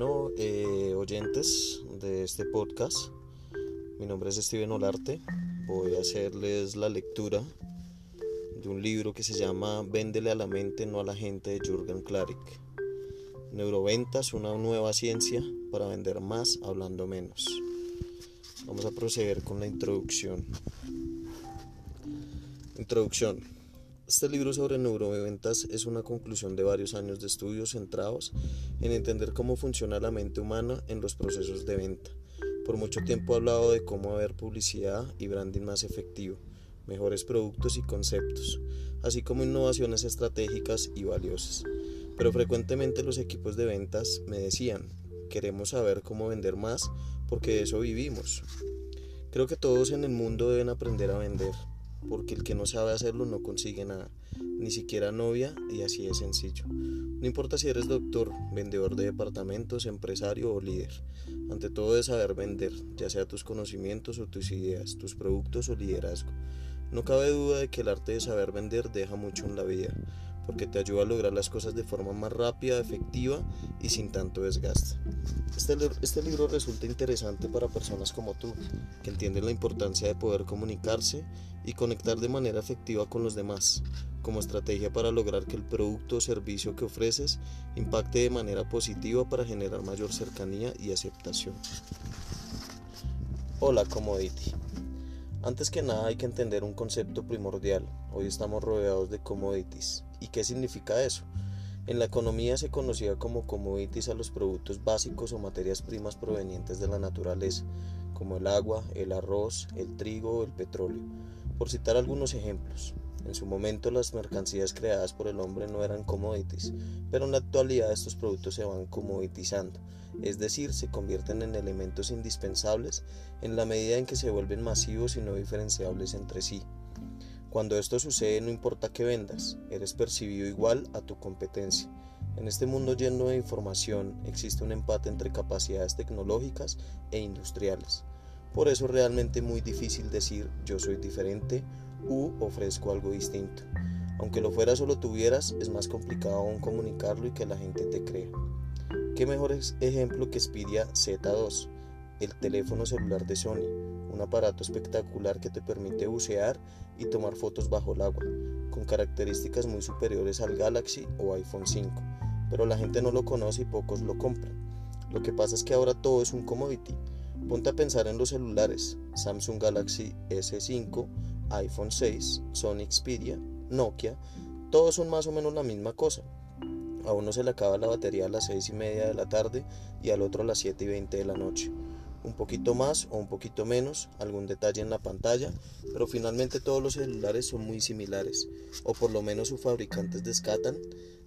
Bueno, eh, oyentes de este podcast, mi nombre es Steven Olarte. Voy a hacerles la lectura de un libro que se llama Véndele a la mente, no a la gente de Jürgen Klarik. Neuroventas, una nueva ciencia para vender más hablando menos. Vamos a proceder con la introducción. Introducción. Este libro sobre neuroventas es una conclusión de varios años de estudios centrados en entender cómo funciona la mente humana en los procesos de venta. Por mucho tiempo he hablado de cómo haber publicidad y branding más efectivo, mejores productos y conceptos, así como innovaciones estratégicas y valiosas. Pero frecuentemente los equipos de ventas me decían, queremos saber cómo vender más porque de eso vivimos. Creo que todos en el mundo deben aprender a vender porque el que no sabe hacerlo no consigue nada, ni siquiera novia y así es sencillo. No importa si eres doctor, vendedor de departamentos, empresario o líder, ante todo es saber vender, ya sea tus conocimientos o tus ideas, tus productos o liderazgo. No cabe duda de que el arte de saber vender deja mucho en la vida, porque te ayuda a lograr las cosas de forma más rápida, efectiva y sin tanto desgaste. Este, este, libro resulta interesante para personas como tú, que entienden la importancia de poder comunicarse y conectar de manera efectiva con los demás, como estrategia para lograr que el producto o servicio que ofreces impacte de manera positiva para generar mayor cercanía y aceptación. Hola Commodity. Antes que nada hay que entender un concepto primordial. Hoy estamos rodeados de commodities. ¿Y qué significa eso? En la economía se conocía como commodities a los productos básicos o materias primas provenientes de la naturaleza, como el agua, el arroz, el trigo o el petróleo. Por citar algunos ejemplos, en su momento las mercancías creadas por el hombre no eran commodities, pero en la actualidad estos productos se van commoditizando, es decir, se convierten en elementos indispensables en la medida en que se vuelven masivos y no diferenciables entre sí. Cuando esto sucede no importa qué vendas, eres percibido igual a tu competencia. En este mundo lleno de información existe un empate entre capacidades tecnológicas e industriales. Por eso es realmente muy difícil decir yo soy diferente u ofrezco algo distinto. Aunque lo fuera solo tuvieras, es más complicado aún comunicarlo y que la gente te crea. ¿Qué mejor ejemplo que Xperia Z2, el teléfono celular de Sony, un aparato espectacular que te permite bucear y tomar fotos bajo el agua, con características muy superiores al Galaxy o iPhone 5, pero la gente no lo conoce y pocos lo compran. Lo que pasa es que ahora todo es un commodity. Ponte a pensar en los celulares, Samsung Galaxy S5, iPhone 6, Sony Xperia, Nokia, todos son más o menos la misma cosa. A uno se le acaba la batería a las 6 y media de la tarde y al otro a las 7 y 20 de la noche. Un poquito más o un poquito menos, algún detalle en la pantalla, pero finalmente todos los celulares son muy similares, o por lo menos sus fabricantes descatan,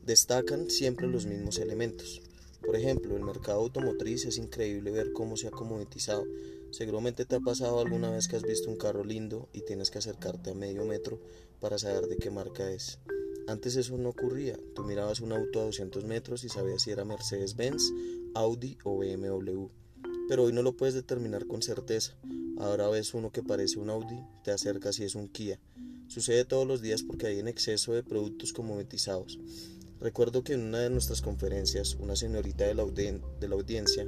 destacan siempre los mismos elementos. Por ejemplo, el mercado automotriz es increíble ver cómo se ha comoditizado. Seguramente te ha pasado alguna vez que has visto un carro lindo y tienes que acercarte a medio metro para saber de qué marca es. Antes eso no ocurría. Tú mirabas un auto a 200 metros y sabías si era Mercedes-Benz, Audi o BMW. Pero hoy no lo puedes determinar con certeza. Ahora ves uno que parece un Audi, te acercas y es un Kia. Sucede todos los días porque hay en exceso de productos comoditizados. Recuerdo que en una de nuestras conferencias, una señorita de la, de la audiencia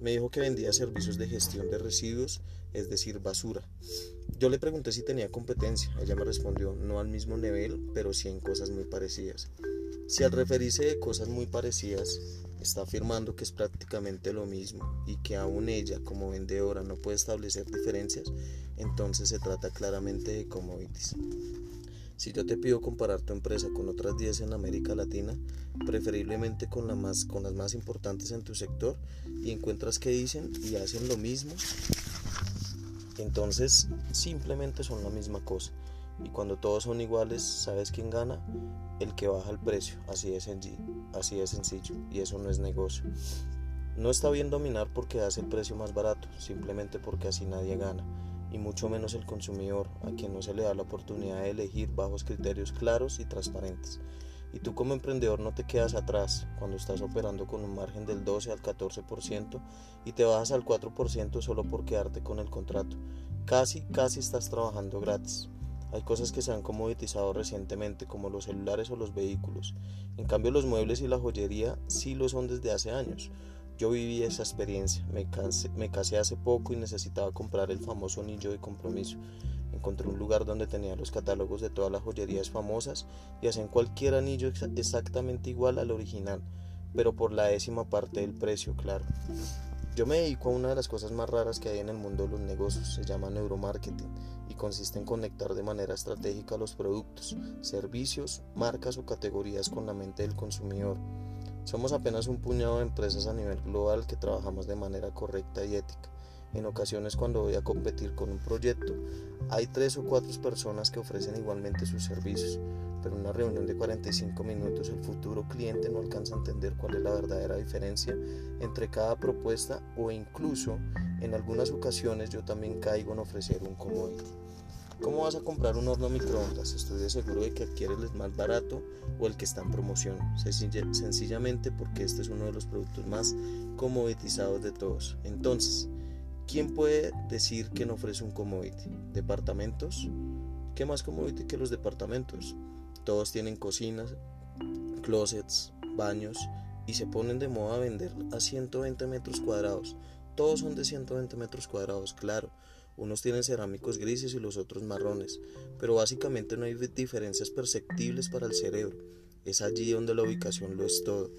me dijo que vendía servicios de gestión de residuos, es decir, basura. Yo le pregunté si tenía competencia. Ella me respondió, no al mismo nivel, pero sí en cosas muy parecidas. Si al referirse de cosas muy parecidas, está afirmando que es prácticamente lo mismo y que aún ella como vendedora no puede establecer diferencias, entonces se trata claramente de commodities. Si yo te pido comparar tu empresa con otras 10 en América Latina, preferiblemente con, la más, con las más importantes en tu sector, y encuentras que dicen y hacen lo mismo, entonces simplemente son la misma cosa. Y cuando todos son iguales, ¿sabes quién gana? El que baja el precio, así de, sencillo, así de sencillo, y eso no es negocio. No está bien dominar porque hace el precio más barato, simplemente porque así nadie gana y mucho menos el consumidor, a quien no se le da la oportunidad de elegir bajo criterios claros y transparentes. Y tú como emprendedor no te quedas atrás cuando estás operando con un margen del 12 al 14% y te bajas al 4% solo por quedarte con el contrato. Casi, casi estás trabajando gratis. Hay cosas que se han comoditizado recientemente como los celulares o los vehículos. En cambio los muebles y la joyería sí lo son desde hace años. Yo viví esa experiencia, me casé, me casé hace poco y necesitaba comprar el famoso anillo de compromiso. Encontré un lugar donde tenía los catálogos de todas las joyerías famosas y hacen cualquier anillo exactamente igual al original, pero por la décima parte del precio, claro. Yo me dedico a una de las cosas más raras que hay en el mundo de los negocios, se llama neuromarketing y consiste en conectar de manera estratégica los productos, servicios, marcas o categorías con la mente del consumidor. Somos apenas un puñado de empresas a nivel global que trabajamos de manera correcta y ética. En ocasiones cuando voy a competir con un proyecto, hay tres o cuatro personas que ofrecen igualmente sus servicios, pero en una reunión de 45 minutos el futuro cliente no alcanza a entender cuál es la verdadera diferencia entre cada propuesta o incluso en algunas ocasiones yo también caigo en ofrecer un commodity. ¿Cómo vas a comprar un horno microondas? Estoy seguro de que adquieres el más barato o el que está en promoción, sencillamente porque este es uno de los productos más comoditizados de todos. Entonces, ¿quién puede decir que no ofrece un commodity? ¿Departamentos? ¿Qué más commodity que los departamentos? Todos tienen cocinas, closets, baños y se ponen de moda a vender a 120 metros cuadrados. Todos son de 120 metros cuadrados, claro. Unos tienen cerámicos grises y los otros marrones, pero básicamente no hay diferencias perceptibles para el cerebro. Es allí donde la ubicación lo es todo,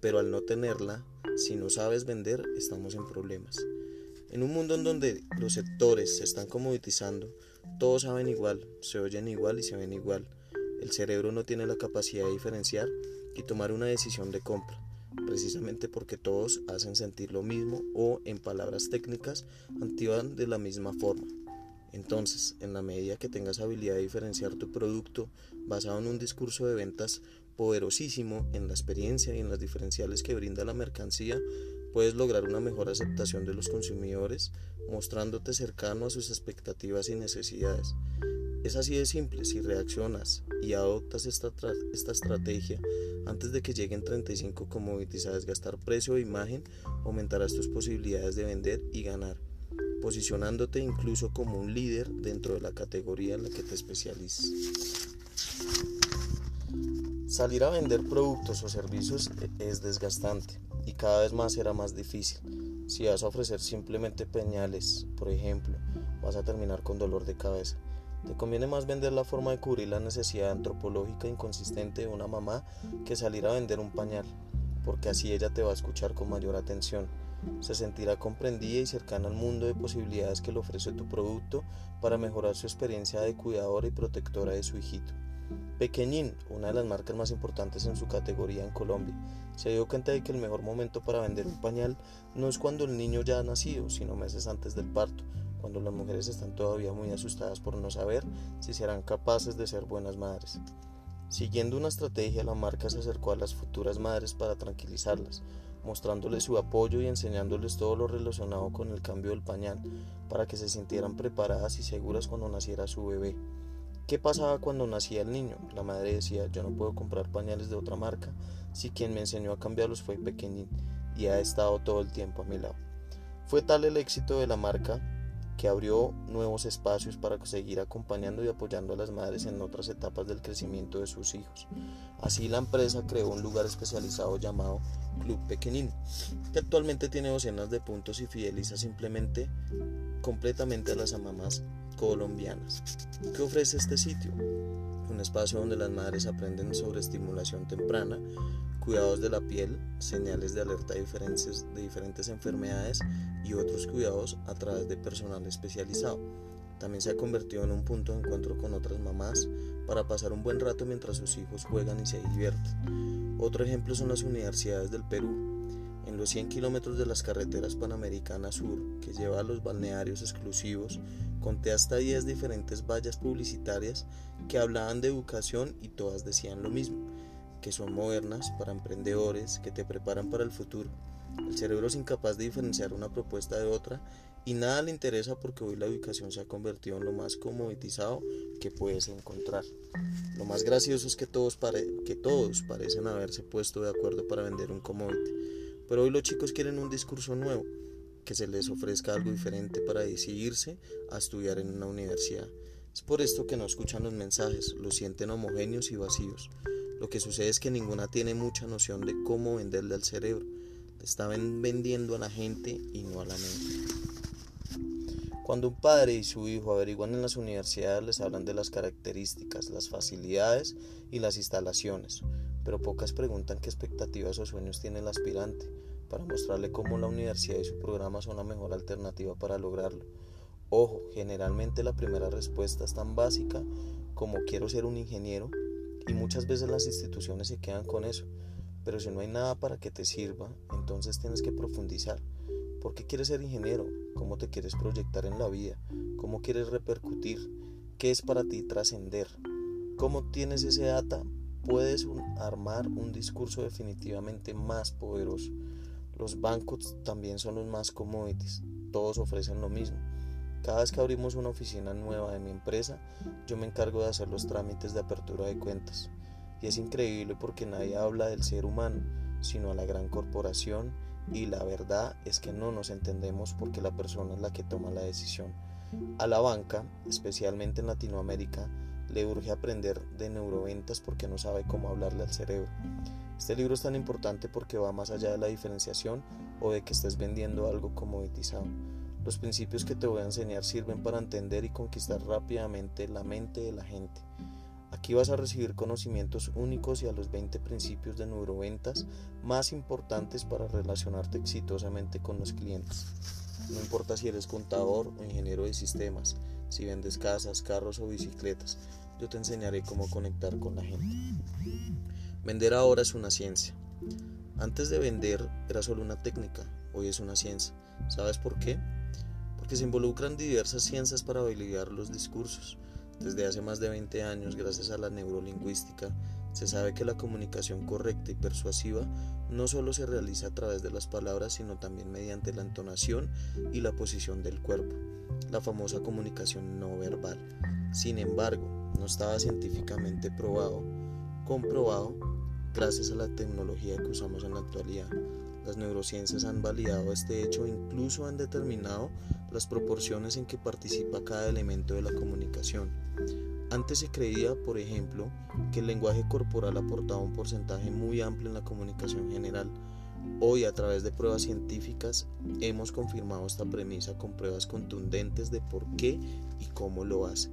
pero al no tenerla, si no sabes vender, estamos en problemas. En un mundo en donde los sectores se están comoditizando, todos saben igual, se oyen igual y se ven igual. El cerebro no tiene la capacidad de diferenciar y tomar una decisión de compra, precisamente porque todos hacen sentir lo mismo o, en palabras técnicas, activan de la misma forma. Entonces, en la medida que tengas habilidad de diferenciar tu producto basado en un discurso de ventas poderosísimo en la experiencia y en las diferenciales que brinda la mercancía, puedes lograr una mejor aceptación de los consumidores, mostrándote cercano a sus expectativas y necesidades. Es así de simple, si reaccionas y adoptas esta, esta estrategia antes de que lleguen 35 commodities a desgastar precio o imagen, aumentarás tus posibilidades de vender y ganar, posicionándote incluso como un líder dentro de la categoría en la que te especialices. Salir a vender productos o servicios es desgastante y cada vez más será más difícil. Si vas a ofrecer simplemente peñales, por ejemplo, vas a terminar con dolor de cabeza. Te conviene más vender la forma de cubrir la necesidad antropológica inconsistente de una mamá que salir a vender un pañal, porque así ella te va a escuchar con mayor atención. Se sentirá comprendida y cercana al mundo de posibilidades que le ofrece tu producto para mejorar su experiencia de cuidadora y protectora de su hijito. Pequeñín, una de las marcas más importantes en su categoría en Colombia, se dio cuenta de que el mejor momento para vender un pañal no es cuando el niño ya ha nacido, sino meses antes del parto, cuando las mujeres están todavía muy asustadas por no saber si serán capaces de ser buenas madres. Siguiendo una estrategia, la marca se acercó a las futuras madres para tranquilizarlas, mostrándoles su apoyo y enseñándoles todo lo relacionado con el cambio del pañal, para que se sintieran preparadas y seguras cuando naciera su bebé. ¿Qué pasaba cuando nacía el niño? La madre decía, yo no puedo comprar pañales de otra marca, si quien me enseñó a cambiarlos fue pequeñín y ha estado todo el tiempo a mi lado. Fue tal el éxito de la marca que abrió nuevos espacios para seguir acompañando y apoyando a las madres en otras etapas del crecimiento de sus hijos. Así la empresa creó un lugar especializado llamado Club Pequeñín, que actualmente tiene docenas de puntos y fideliza simplemente completamente a las mamás colombianas. ¿Qué ofrece este sitio? Un espacio donde las madres aprenden sobre estimulación temprana, cuidados de la piel, señales de alerta de diferentes, de diferentes enfermedades y otros cuidados a través de personal especializado. También se ha convertido en un punto de encuentro con otras mamás para pasar un buen rato mientras sus hijos juegan y se divierten. Otro ejemplo son las universidades del Perú. En los 100 kilómetros de las carreteras Panamericanas Sur, que lleva a los balnearios exclusivos, conté hasta 10 diferentes vallas publicitarias que hablaban de educación y todas decían lo mismo que son modernas para emprendedores, que te preparan para el futuro. El cerebro es incapaz de diferenciar una propuesta de otra y nada le interesa porque hoy la ubicación se ha convertido en lo más comoditizado que puedes encontrar. Lo más gracioso es que todos, que todos parecen haberse puesto de acuerdo para vender un commodity, pero hoy los chicos quieren un discurso nuevo, que se les ofrezca algo diferente para decidirse a estudiar en una universidad. Es por esto que no escuchan los mensajes, los sienten homogéneos y vacíos. Lo que sucede es que ninguna tiene mucha noción de cómo venderle al cerebro. Están vendiendo a la gente y no a la mente. Cuando un padre y su hijo averiguan en las universidades les hablan de las características, las facilidades y las instalaciones, pero pocas preguntan qué expectativas o sueños tiene el aspirante para mostrarle cómo la universidad y su programa son la mejor alternativa para lograrlo. Ojo, generalmente la primera respuesta es tan básica como quiero ser un ingeniero y muchas veces las instituciones se quedan con eso, pero si no hay nada para que te sirva, entonces tienes que profundizar. ¿Por qué quieres ser ingeniero? ¿Cómo te quieres proyectar en la vida? ¿Cómo quieres repercutir? ¿Qué es para ti trascender? ¿Cómo tienes ese data? Puedes armar un discurso definitivamente más poderoso. Los bancos también son los más commodities. Todos ofrecen lo mismo. Cada vez que abrimos una oficina nueva de mi empresa, yo me encargo de hacer los trámites de apertura de cuentas. Y es increíble porque nadie habla del ser humano, sino a la gran corporación y la verdad es que no nos entendemos porque la persona es la que toma la decisión. A la banca, especialmente en Latinoamérica, le urge aprender de neuroventas porque no sabe cómo hablarle al cerebro. Este libro es tan importante porque va más allá de la diferenciación o de que estés vendiendo algo comoditizado. Los principios que te voy a enseñar sirven para entender y conquistar rápidamente la mente de la gente. Aquí vas a recibir conocimientos únicos y a los 20 principios de neuroventas más importantes para relacionarte exitosamente con los clientes. No importa si eres contador o ingeniero de sistemas, si vendes casas, carros o bicicletas, yo te enseñaré cómo conectar con la gente. Vender ahora es una ciencia. Antes de vender era solo una técnica, hoy es una ciencia. ¿Sabes por qué? Porque se involucran diversas ciencias para validar los discursos. Desde hace más de 20 años, gracias a la neurolingüística, se sabe que la comunicación correcta y persuasiva no solo se realiza a través de las palabras, sino también mediante la entonación y la posición del cuerpo, la famosa comunicación no verbal. Sin embargo, no estaba científicamente probado, comprobado, gracias a la tecnología que usamos en la actualidad. Las neurociencias han validado este hecho e incluso han determinado las proporciones en que participa cada elemento de la comunicación. Antes se creía, por ejemplo, que el lenguaje corporal aportaba un porcentaje muy amplio en la comunicación general. Hoy, a través de pruebas científicas, hemos confirmado esta premisa con pruebas contundentes de por qué y cómo lo hace.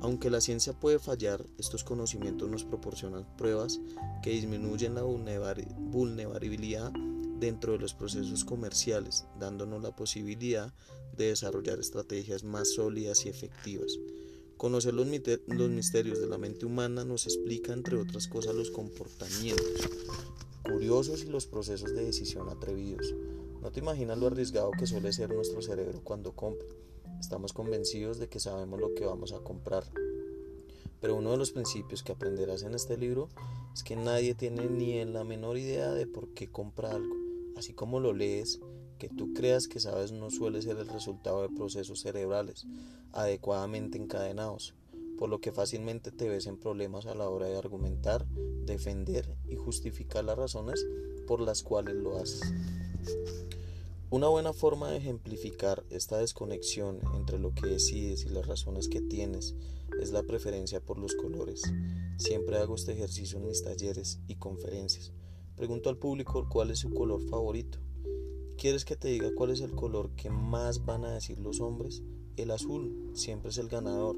Aunque la ciencia puede fallar, estos conocimientos nos proporcionan pruebas que disminuyen la vulnerabilidad dentro de los procesos comerciales, dándonos la posibilidad de desarrollar estrategias más sólidas y efectivas. Conocer los, misterios de la mente humana nos explica, entre otras cosas, los comportamientos curiosos y los procesos de decisión atrevidos. No te imaginas lo arriesgado que suele ser nuestro cerebro cuando compra. Estamos convencidos de que sabemos lo que vamos a comprar. Pero uno de los principios que aprenderás en este libro es que nadie tiene ni la menor idea de por qué compra algo. Así como lo lees, que tú creas que sabes no suele ser el resultado de procesos cerebrales adecuadamente encadenados, por lo que fácilmente te ves en problemas a la hora de argumentar, defender y justificar las razones por las cuales lo haces. Una buena forma de ejemplificar esta desconexión entre lo que decides y las razones que tienes es la preferencia por los colores. Siempre hago este ejercicio en mis talleres y conferencias. Pregunto al público cuál es su color favorito. ¿Quieres que te diga cuál es el color que más van a decir los hombres? El azul siempre es el ganador.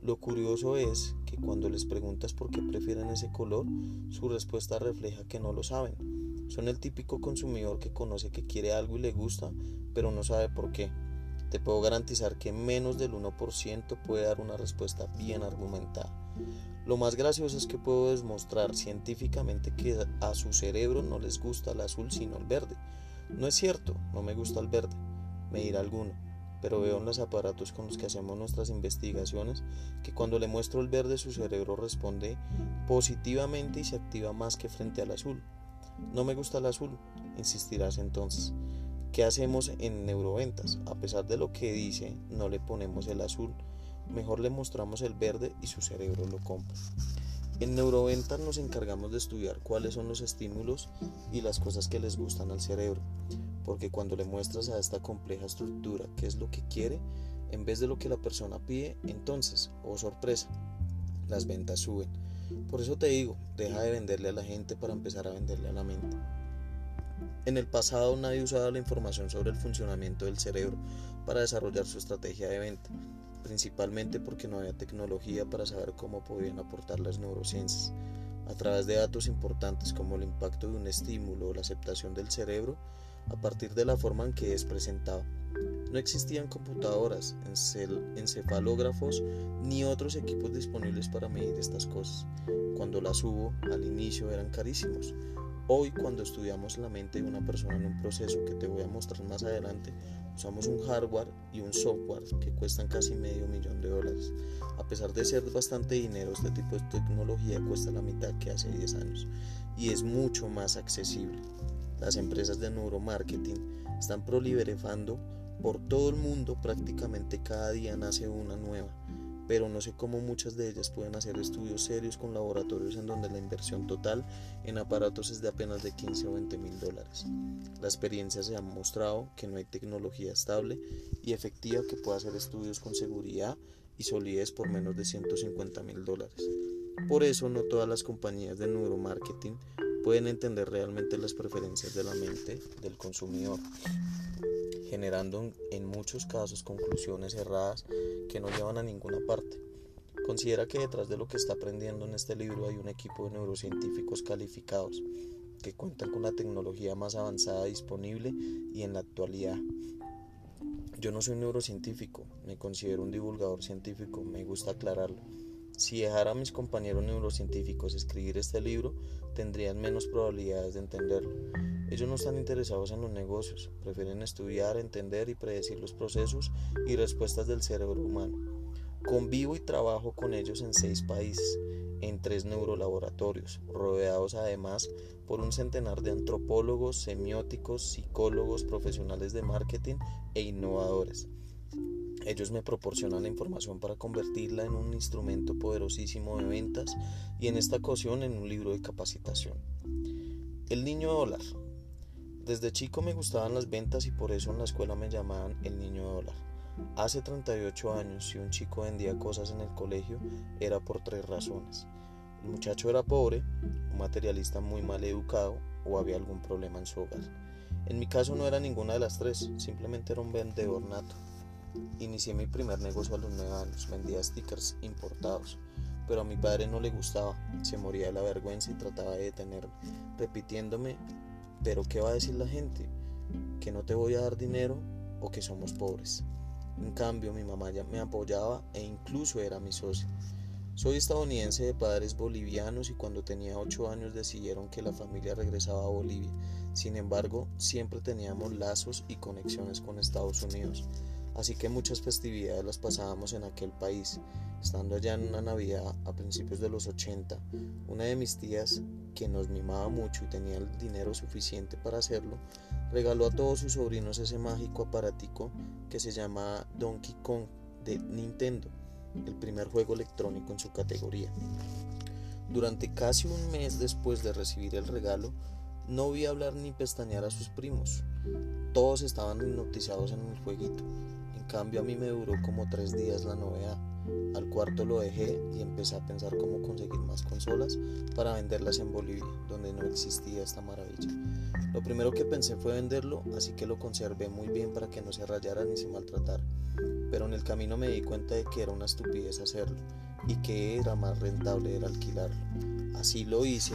Lo curioso es que cuando les preguntas por qué prefieren ese color, su respuesta refleja que no lo saben. Son el típico consumidor que conoce que quiere algo y le gusta, pero no sabe por qué. Te puedo garantizar que menos del 1% puede dar una respuesta bien argumentada. Lo más gracioso es que puedo demostrar científicamente que a su cerebro no les gusta el azul sino el verde. No es cierto, no me gusta el verde, me dirá alguno, pero veo en los aparatos con los que hacemos nuestras investigaciones que cuando le muestro el verde su cerebro responde positivamente y se activa más que frente al azul. No me gusta el azul, insistirás entonces. ¿Qué hacemos en neuroventas? A pesar de lo que dice, no le ponemos el azul mejor le mostramos el verde y su cerebro lo compra. En Neuroventas nos encargamos de estudiar cuáles son los estímulos y las cosas que les gustan al cerebro, porque cuando le muestras a esta compleja estructura qué es lo que quiere, en vez de lo que la persona pide, entonces, oh sorpresa, las ventas suben. Por eso te digo, deja de venderle a la gente para empezar a venderle a la mente. En el pasado nadie usaba la información sobre el funcionamiento del cerebro para desarrollar su estrategia de venta, principalmente porque no había tecnología para saber cómo podían aportar las neurociencias. A través de datos importantes como el impacto de un estímulo o la aceptación del cerebro, a partir de la forma en que es presentado. No existían computadoras, encefalógrafos ni otros equipos disponibles para medir estas cosas. Cuando las hubo, al inicio eran carísimos. Hoy, cuando estudiamos la mente de una persona en un proceso que te voy a mostrar más adelante, usamos un hardware y un software que cuestan casi medio millón de dólares. A pesar de ser bastante dinero, este tipo de tecnología cuesta la mitad que hace 10 años y es mucho más accesible. Las empresas de neuromarketing están proliferando por todo el mundo, prácticamente cada día nace una nueva, pero no sé cómo muchas de ellas pueden hacer estudios serios con laboratorios en donde la inversión total en aparatos es de apenas de 15 o 20 mil dólares. La experiencia se ha mostrado que no hay tecnología estable y efectiva que pueda hacer estudios con seguridad y solidez por menos de 150 mil dólares. Por eso no todas las compañías de neuromarketing pueden entender realmente las preferencias de la mente del consumidor, generando en muchos casos conclusiones erradas que no llevan a ninguna parte. Considera que detrás de lo que está aprendiendo en este libro hay un equipo de neurocientíficos calificados que cuentan con la tecnología más avanzada disponible y en la actualidad. Yo no soy neurocientífico, me considero un divulgador científico, me gusta aclararlo. Si dejara a mis compañeros neurocientíficos escribir este libro, tendrían menos probabilidades de entenderlo. Ellos no están interesados en los negocios, prefieren estudiar, entender y predecir los procesos y respuestas del cerebro humano. Convivo y trabajo con ellos en seis países, en tres neurolaboratorios, rodeados además por un centenar de antropólogos, semióticos, psicólogos, profesionales de marketing e innovadores. Ellos me proporcionan la información para convertirla en un instrumento poderosísimo de ventas y en esta ocasión en un libro de capacitación. El niño dólar. Desde chico me gustaban las ventas y por eso en la escuela me llamaban el niño dólar. Hace 38 años, si un chico vendía cosas en el colegio, era por tres razones. El muchacho era pobre, un materialista muy mal educado o había algún problema en su hogar. En mi caso no era ninguna de las tres, simplemente era un vendedor nato. Inicié mi primer negocio a los 9 años, vendía stickers importados, pero a mi padre no le gustaba, se moría de la vergüenza y trataba de detenerme, repitiéndome, pero ¿qué va a decir la gente? ¿Que no te voy a dar dinero o que somos pobres? En cambio, mi mamá ya me apoyaba e incluso era mi socia. Soy estadounidense de padres bolivianos y cuando tenía 8 años decidieron que la familia regresaba a Bolivia. Sin embargo, siempre teníamos lazos y conexiones con Estados Unidos así que muchas festividades las pasábamos en aquel país. Estando allá en una Navidad a principios de los 80, una de mis tías, que nos mimaba mucho y tenía el dinero suficiente para hacerlo, regaló a todos sus sobrinos ese mágico aparatico que se llama Donkey Kong de Nintendo, el primer juego electrónico en su categoría. Durante casi un mes después de recibir el regalo, no vi hablar ni pestañear a sus primos. Todos estaban hipnotizados en el jueguito cambio a mí me duró como tres días la novedad. Al cuarto lo dejé y empecé a pensar cómo conseguir más consolas para venderlas en Bolivia, donde no existía esta maravilla. Lo primero que pensé fue venderlo, así que lo conservé muy bien para que no se rayara ni se maltratara. Pero en el camino me di cuenta de que era una estupidez hacerlo y que era más rentable era alquilarlo. Así lo hice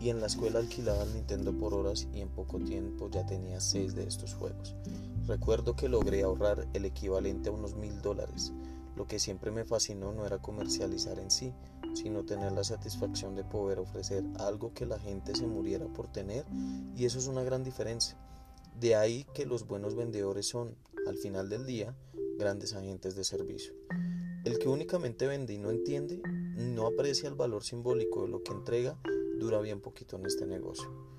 y en la escuela alquilaba el Nintendo por horas y en poco tiempo ya tenía seis de estos juegos. Recuerdo que logré ahorrar el equivalente a unos mil dólares. Lo que siempre me fascinó no era comercializar en sí, sino tener la satisfacción de poder ofrecer algo que la gente se muriera por tener y eso es una gran diferencia. De ahí que los buenos vendedores son, al final del día, grandes agentes de servicio. El que únicamente vende y no entiende, no aprecia el valor simbólico de lo que entrega, dura bien poquito en este negocio.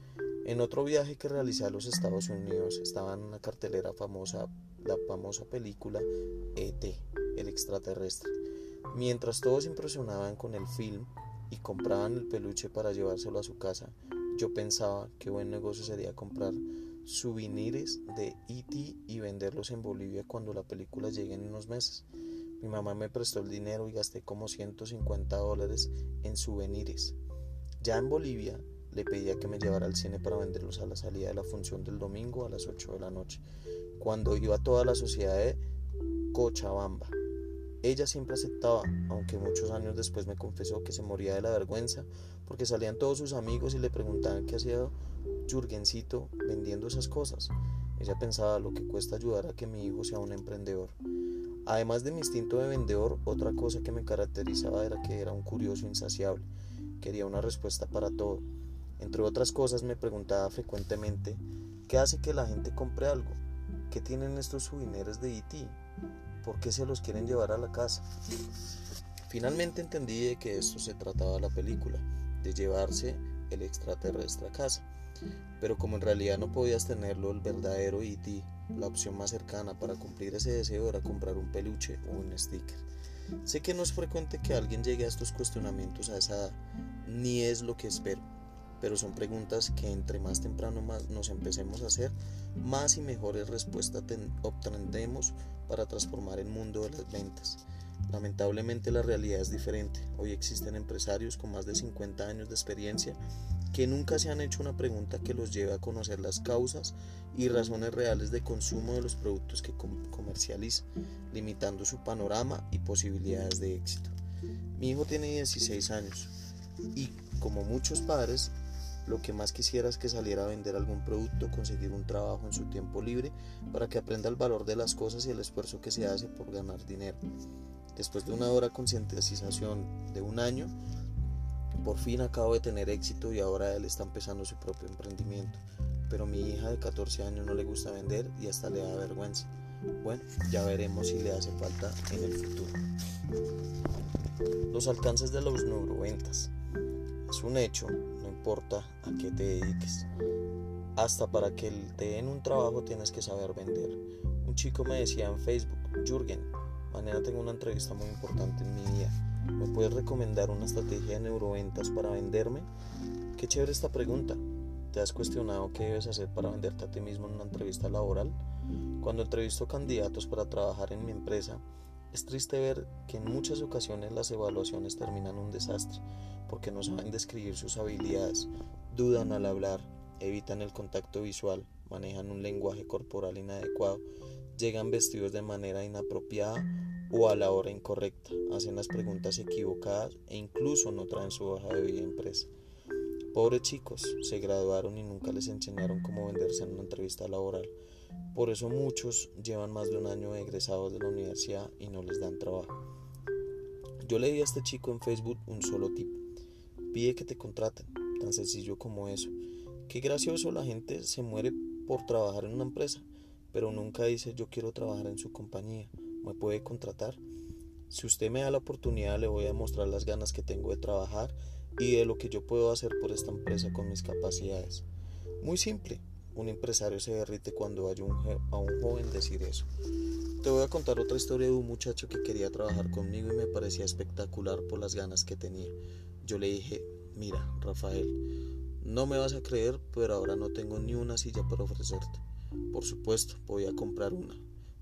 En otro viaje que realicé a los Estados Unidos estaba en una cartelera famosa, la famosa película ET, el extraterrestre. Mientras todos impresionaban con el film y compraban el peluche para llevárselo a su casa, yo pensaba que buen negocio sería comprar souvenirs de ET y venderlos en Bolivia cuando la película llegue en unos meses. Mi mamá me prestó el dinero y gasté como 150 dólares en souvenirs. Ya en Bolivia le pedía que me llevara al cine para venderlos a la salida de la función del domingo a las 8 de la noche, cuando iba toda la sociedad de Cochabamba. Ella siempre aceptaba, aunque muchos años después me confesó que se moría de la vergüenza porque salían todos sus amigos y le preguntaban qué hacía Jurgencito vendiendo esas cosas. Ella pensaba lo que cuesta ayudar a que mi hijo sea un emprendedor. Además de mi instinto de vendedor, otra cosa que me caracterizaba era que era un curioso insaciable. Quería una respuesta para todo. Entre otras cosas me preguntaba frecuentemente, ¿qué hace que la gente compre algo? ¿Qué tienen estos souvenirs de IT? E ¿Por qué se los quieren llevar a la casa? Finalmente entendí que esto se trataba la película, de llevarse el extraterrestre a casa. Pero como en realidad no podías tenerlo el verdadero E.T., la opción más cercana para cumplir ese deseo era comprar un peluche o un sticker. Sé que no es frecuente que alguien llegue a estos cuestionamientos a esa edad, ni es lo que espero, pero son preguntas que entre más temprano más nos empecemos a hacer, más y mejores respuestas obtendremos para transformar el mundo de las ventas. Lamentablemente la realidad es diferente. Hoy existen empresarios con más de 50 años de experiencia que nunca se han hecho una pregunta que los lleve a conocer las causas y razones reales de consumo de los productos que comercializan, limitando su panorama y posibilidades de éxito. Mi hijo tiene 16 años y, como muchos padres, lo que más quisiera es que saliera a vender algún producto, conseguir un trabajo en su tiempo libre para que aprenda el valor de las cosas y el esfuerzo que se hace por ganar dinero. Después de una hora concientización de un año, por fin acabo de tener éxito y ahora él está empezando su propio emprendimiento. Pero mi hija de 14 años no le gusta vender y hasta le da vergüenza. Bueno, ya veremos si le hace falta en el futuro. Los alcances de los neuroventas. Es un hecho, importa a qué te dediques. Hasta para que te den un trabajo tienes que saber vender. Un chico me decía en Facebook, Jürgen, mañana tengo una entrevista muy importante en mi vida ¿Me puedes recomendar una estrategia de neuroventas para venderme? Qué chévere esta pregunta. ¿Te has cuestionado qué debes hacer para venderte a ti mismo en una entrevista laboral? Cuando entrevisto candidatos para trabajar en mi empresa, es triste ver que en muchas ocasiones las evaluaciones terminan un desastre porque no saben describir sus habilidades, dudan al hablar, evitan el contacto visual, manejan un lenguaje corporal inadecuado, llegan vestidos de manera inapropiada o a la hora incorrecta, hacen las preguntas equivocadas e incluso no traen su hoja de vida impresa. Pobres chicos, se graduaron y nunca les enseñaron cómo venderse en una entrevista laboral. Por eso muchos llevan más de un año egresados de la universidad y no les dan trabajo. Yo le di a este chico en Facebook un solo tip. Pide que te contraten, tan sencillo como eso. Qué gracioso la gente se muere por trabajar en una empresa, pero nunca dice yo quiero trabajar en su compañía me puede contratar. Si usted me da la oportunidad, le voy a mostrar las ganas que tengo de trabajar y de lo que yo puedo hacer por esta empresa con mis capacidades. Muy simple, un empresario se derrite cuando oye a un joven decir eso. Te voy a contar otra historia de un muchacho que quería trabajar conmigo y me parecía espectacular por las ganas que tenía. Yo le dije, mira, Rafael, no me vas a creer, pero ahora no tengo ni una silla para ofrecerte. Por supuesto, voy a comprar una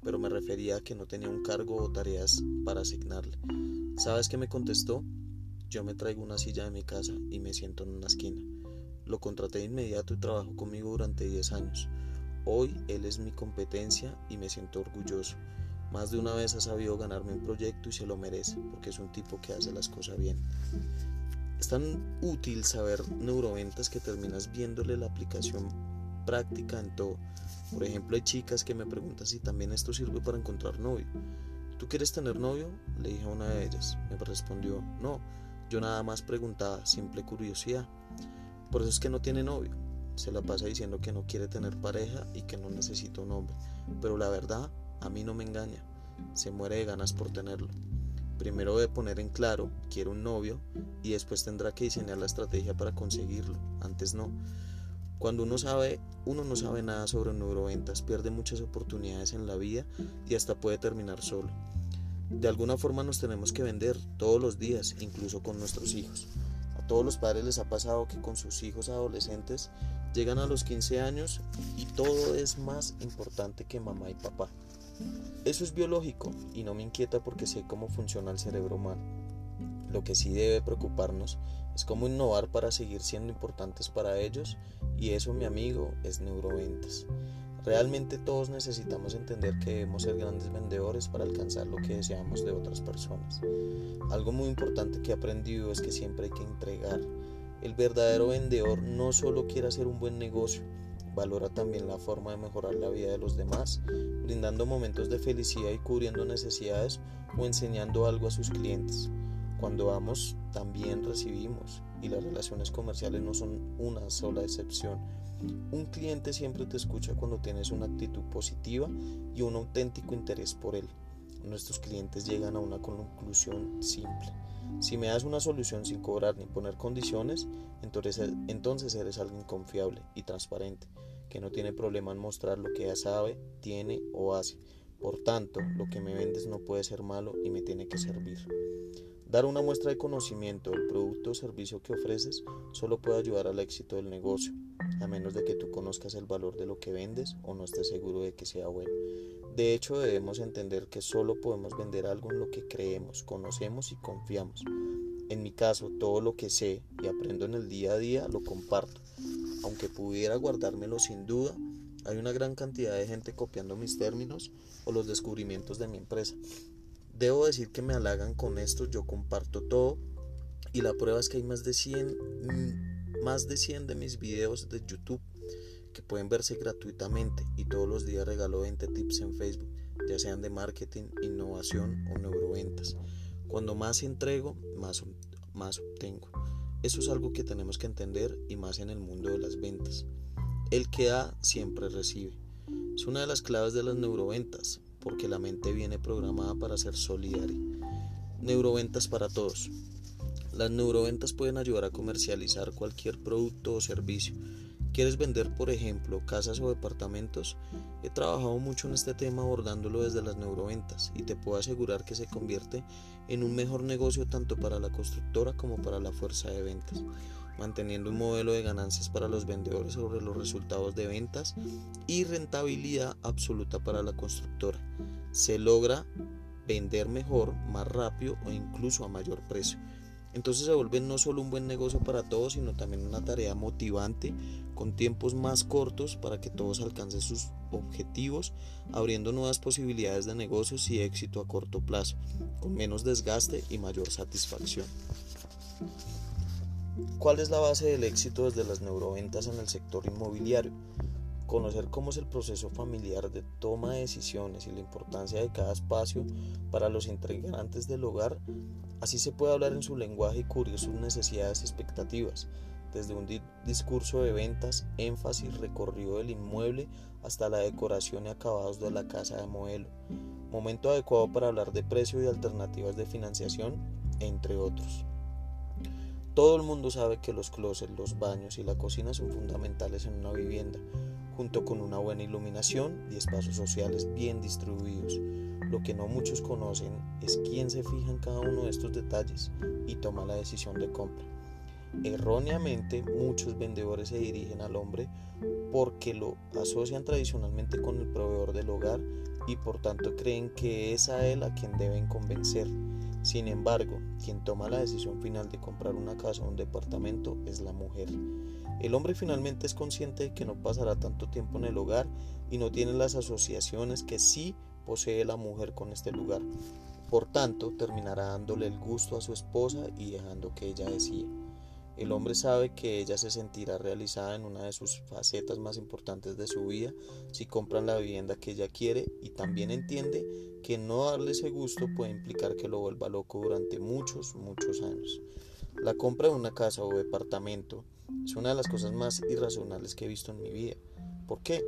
pero me refería a que no tenía un cargo o tareas para asignarle. ¿Sabes qué me contestó? Yo me traigo una silla de mi casa y me siento en una esquina. Lo contraté de inmediato y trabajó conmigo durante 10 años. Hoy él es mi competencia y me siento orgulloso. Más de una vez ha sabido ganarme un proyecto y se lo merece, porque es un tipo que hace las cosas bien. Es tan útil saber neuroventas que terminas viéndole la aplicación práctica en todo. Por ejemplo, hay chicas que me preguntan si también esto sirve para encontrar novio. ¿Tú quieres tener novio? Le dije a una de ellas. Me respondió, no, yo nada más preguntaba, simple curiosidad. Por eso es que no tiene novio. Se la pasa diciendo que no quiere tener pareja y que no necesita un hombre. Pero la verdad, a mí no me engaña. Se muere de ganas por tenerlo. Primero debe poner en claro, quiero un novio, y después tendrá que diseñar la estrategia para conseguirlo. Antes no. Cuando uno sabe, uno no sabe nada sobre neuroventas, pierde muchas oportunidades en la vida y hasta puede terminar solo. De alguna forma nos tenemos que vender todos los días, incluso con nuestros hijos. Todos los padres les ha pasado que con sus hijos adolescentes llegan a los 15 años y todo es más importante que mamá y papá. Eso es biológico y no me inquieta porque sé cómo funciona el cerebro humano. Lo que sí debe preocuparnos es cómo innovar para seguir siendo importantes para ellos y eso mi amigo es neuroventas. Realmente todos necesitamos entender que debemos ser grandes vendedores para alcanzar lo que deseamos de otras personas. Algo muy importante que he aprendido es que siempre hay que entregar. El verdadero vendedor no solo quiere hacer un buen negocio, valora también la forma de mejorar la vida de los demás, brindando momentos de felicidad y cubriendo necesidades o enseñando algo a sus clientes. Cuando damos, también recibimos y las relaciones comerciales no son una sola excepción. Un cliente siempre te escucha cuando tienes una actitud positiva y un auténtico interés por él. Nuestros clientes llegan a una conclusión simple. Si me das una solución sin cobrar ni poner condiciones, entonces, eres alguien confiable y transparente, que no tiene problema en mostrar lo que ya sabe, tiene o hace. Por tanto, lo que me vendes no puede ser malo y me tiene que servir. Dar una muestra de conocimiento del producto o servicio que ofreces solo puede ayudar al éxito del negocio, a menos de que tú conozcas el valor de lo que vendes o no estés seguro de que sea bueno. De hecho, debemos entender que solo podemos vender algo en lo que creemos, conocemos y confiamos. En mi caso, todo lo que sé y aprendo en el día a día lo comparto. Aunque pudiera guardármelo sin duda, hay una gran cantidad de gente copiando mis términos o los descubrimientos de mi empresa. Debo decir que me halagan con esto, yo comparto todo y la prueba es que hay más de 100, mm, más de 100 de mis videos de YouTube que pueden verse gratuitamente y todos los días regalo 20 tips en Facebook, ya sean de marketing, innovación o neuroventas. Cuando más entrego, más, más obtengo. Eso es algo que tenemos que entender y más en el mundo de las ventas. El que da siempre recibe. Es una de las claves de las neuroventas porque la mente viene programada para ser solidaria. Neuroventas para todos. Las neuroventas pueden ayudar a comercializar cualquier producto o servicio. ¿Quieres vender, por ejemplo, casas o departamentos? He trabajado mucho en este tema abordándolo desde las neuroventas y te puedo asegurar que se convierte en un mejor negocio tanto para la constructora como para la fuerza de ventas manteniendo un modelo de ganancias para los vendedores sobre los resultados de ventas y rentabilidad absoluta para la constructora. Se logra vender mejor, más rápido o incluso a mayor precio. Entonces se vuelve no solo un buen negocio para todos, sino también una tarea motivante con tiempos más cortos para que todos alcancen sus objetivos, abriendo nuevas posibilidades de negocios y éxito a corto plazo, con menos desgaste y mayor satisfacción. ¿Cuál es la base del éxito desde las neuroventas en el sector inmobiliario? Conocer cómo es el proceso familiar de toma de decisiones y la importancia de cada espacio para los integrantes del hogar, así se puede hablar en su lenguaje y cubrir sus necesidades y expectativas, desde un discurso de ventas, énfasis, recorrido del inmueble hasta la decoración y acabados de la casa de modelo. Momento adecuado para hablar de precio y alternativas de financiación, entre otros. Todo el mundo sabe que los closets, los baños y la cocina son fundamentales en una vivienda, junto con una buena iluminación y espacios sociales bien distribuidos. Lo que no muchos conocen es quién se fija en cada uno de estos detalles y toma la decisión de compra. Erróneamente, muchos vendedores se dirigen al hombre porque lo asocian tradicionalmente con el proveedor del hogar y por tanto creen que es a él a quien deben convencer. Sin embargo, quien toma la decisión final de comprar una casa o un departamento es la mujer. El hombre finalmente es consciente de que no pasará tanto tiempo en el hogar y no tiene las asociaciones que sí posee la mujer con este lugar. Por tanto, terminará dándole el gusto a su esposa y dejando que ella decida. El hombre sabe que ella se sentirá realizada en una de sus facetas más importantes de su vida si compran la vivienda que ella quiere y también entiende que no darle ese gusto puede implicar que lo vuelva loco durante muchos, muchos años. La compra de una casa o departamento es una de las cosas más irracionales que he visto en mi vida. ¿Por qué?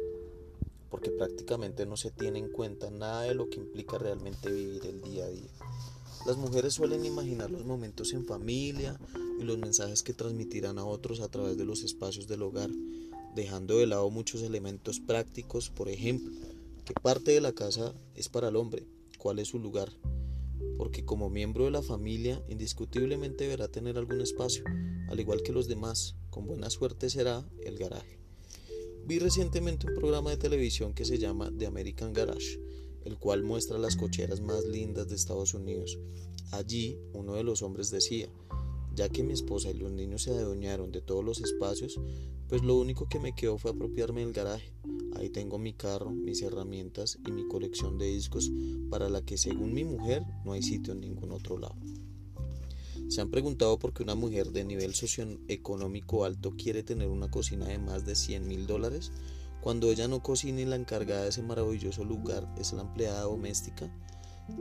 Porque prácticamente no se tiene en cuenta nada de lo que implica realmente vivir el día a día. Las mujeres suelen imaginar los momentos en familia y los mensajes que transmitirán a otros a través de los espacios del hogar, dejando de lado muchos elementos prácticos, por ejemplo, qué parte de la casa es para el hombre, cuál es su lugar, porque como miembro de la familia indiscutiblemente deberá tener algún espacio, al igual que los demás, con buena suerte será el garaje. Vi recientemente un programa de televisión que se llama The American Garage, el cual muestra las cocheras más lindas de Estados Unidos. Allí uno de los hombres decía, ya que mi esposa y los niños se adueñaron de todos los espacios, pues lo único que me quedó fue apropiarme del garaje. Ahí tengo mi carro, mis herramientas y mi colección de discos para la que según mi mujer no hay sitio en ningún otro lado. ¿Se han preguntado por qué una mujer de nivel socioeconómico alto quiere tener una cocina de más de 100 mil dólares? Cuando ella no cocina y la encargada de ese maravilloso lugar es la empleada doméstica.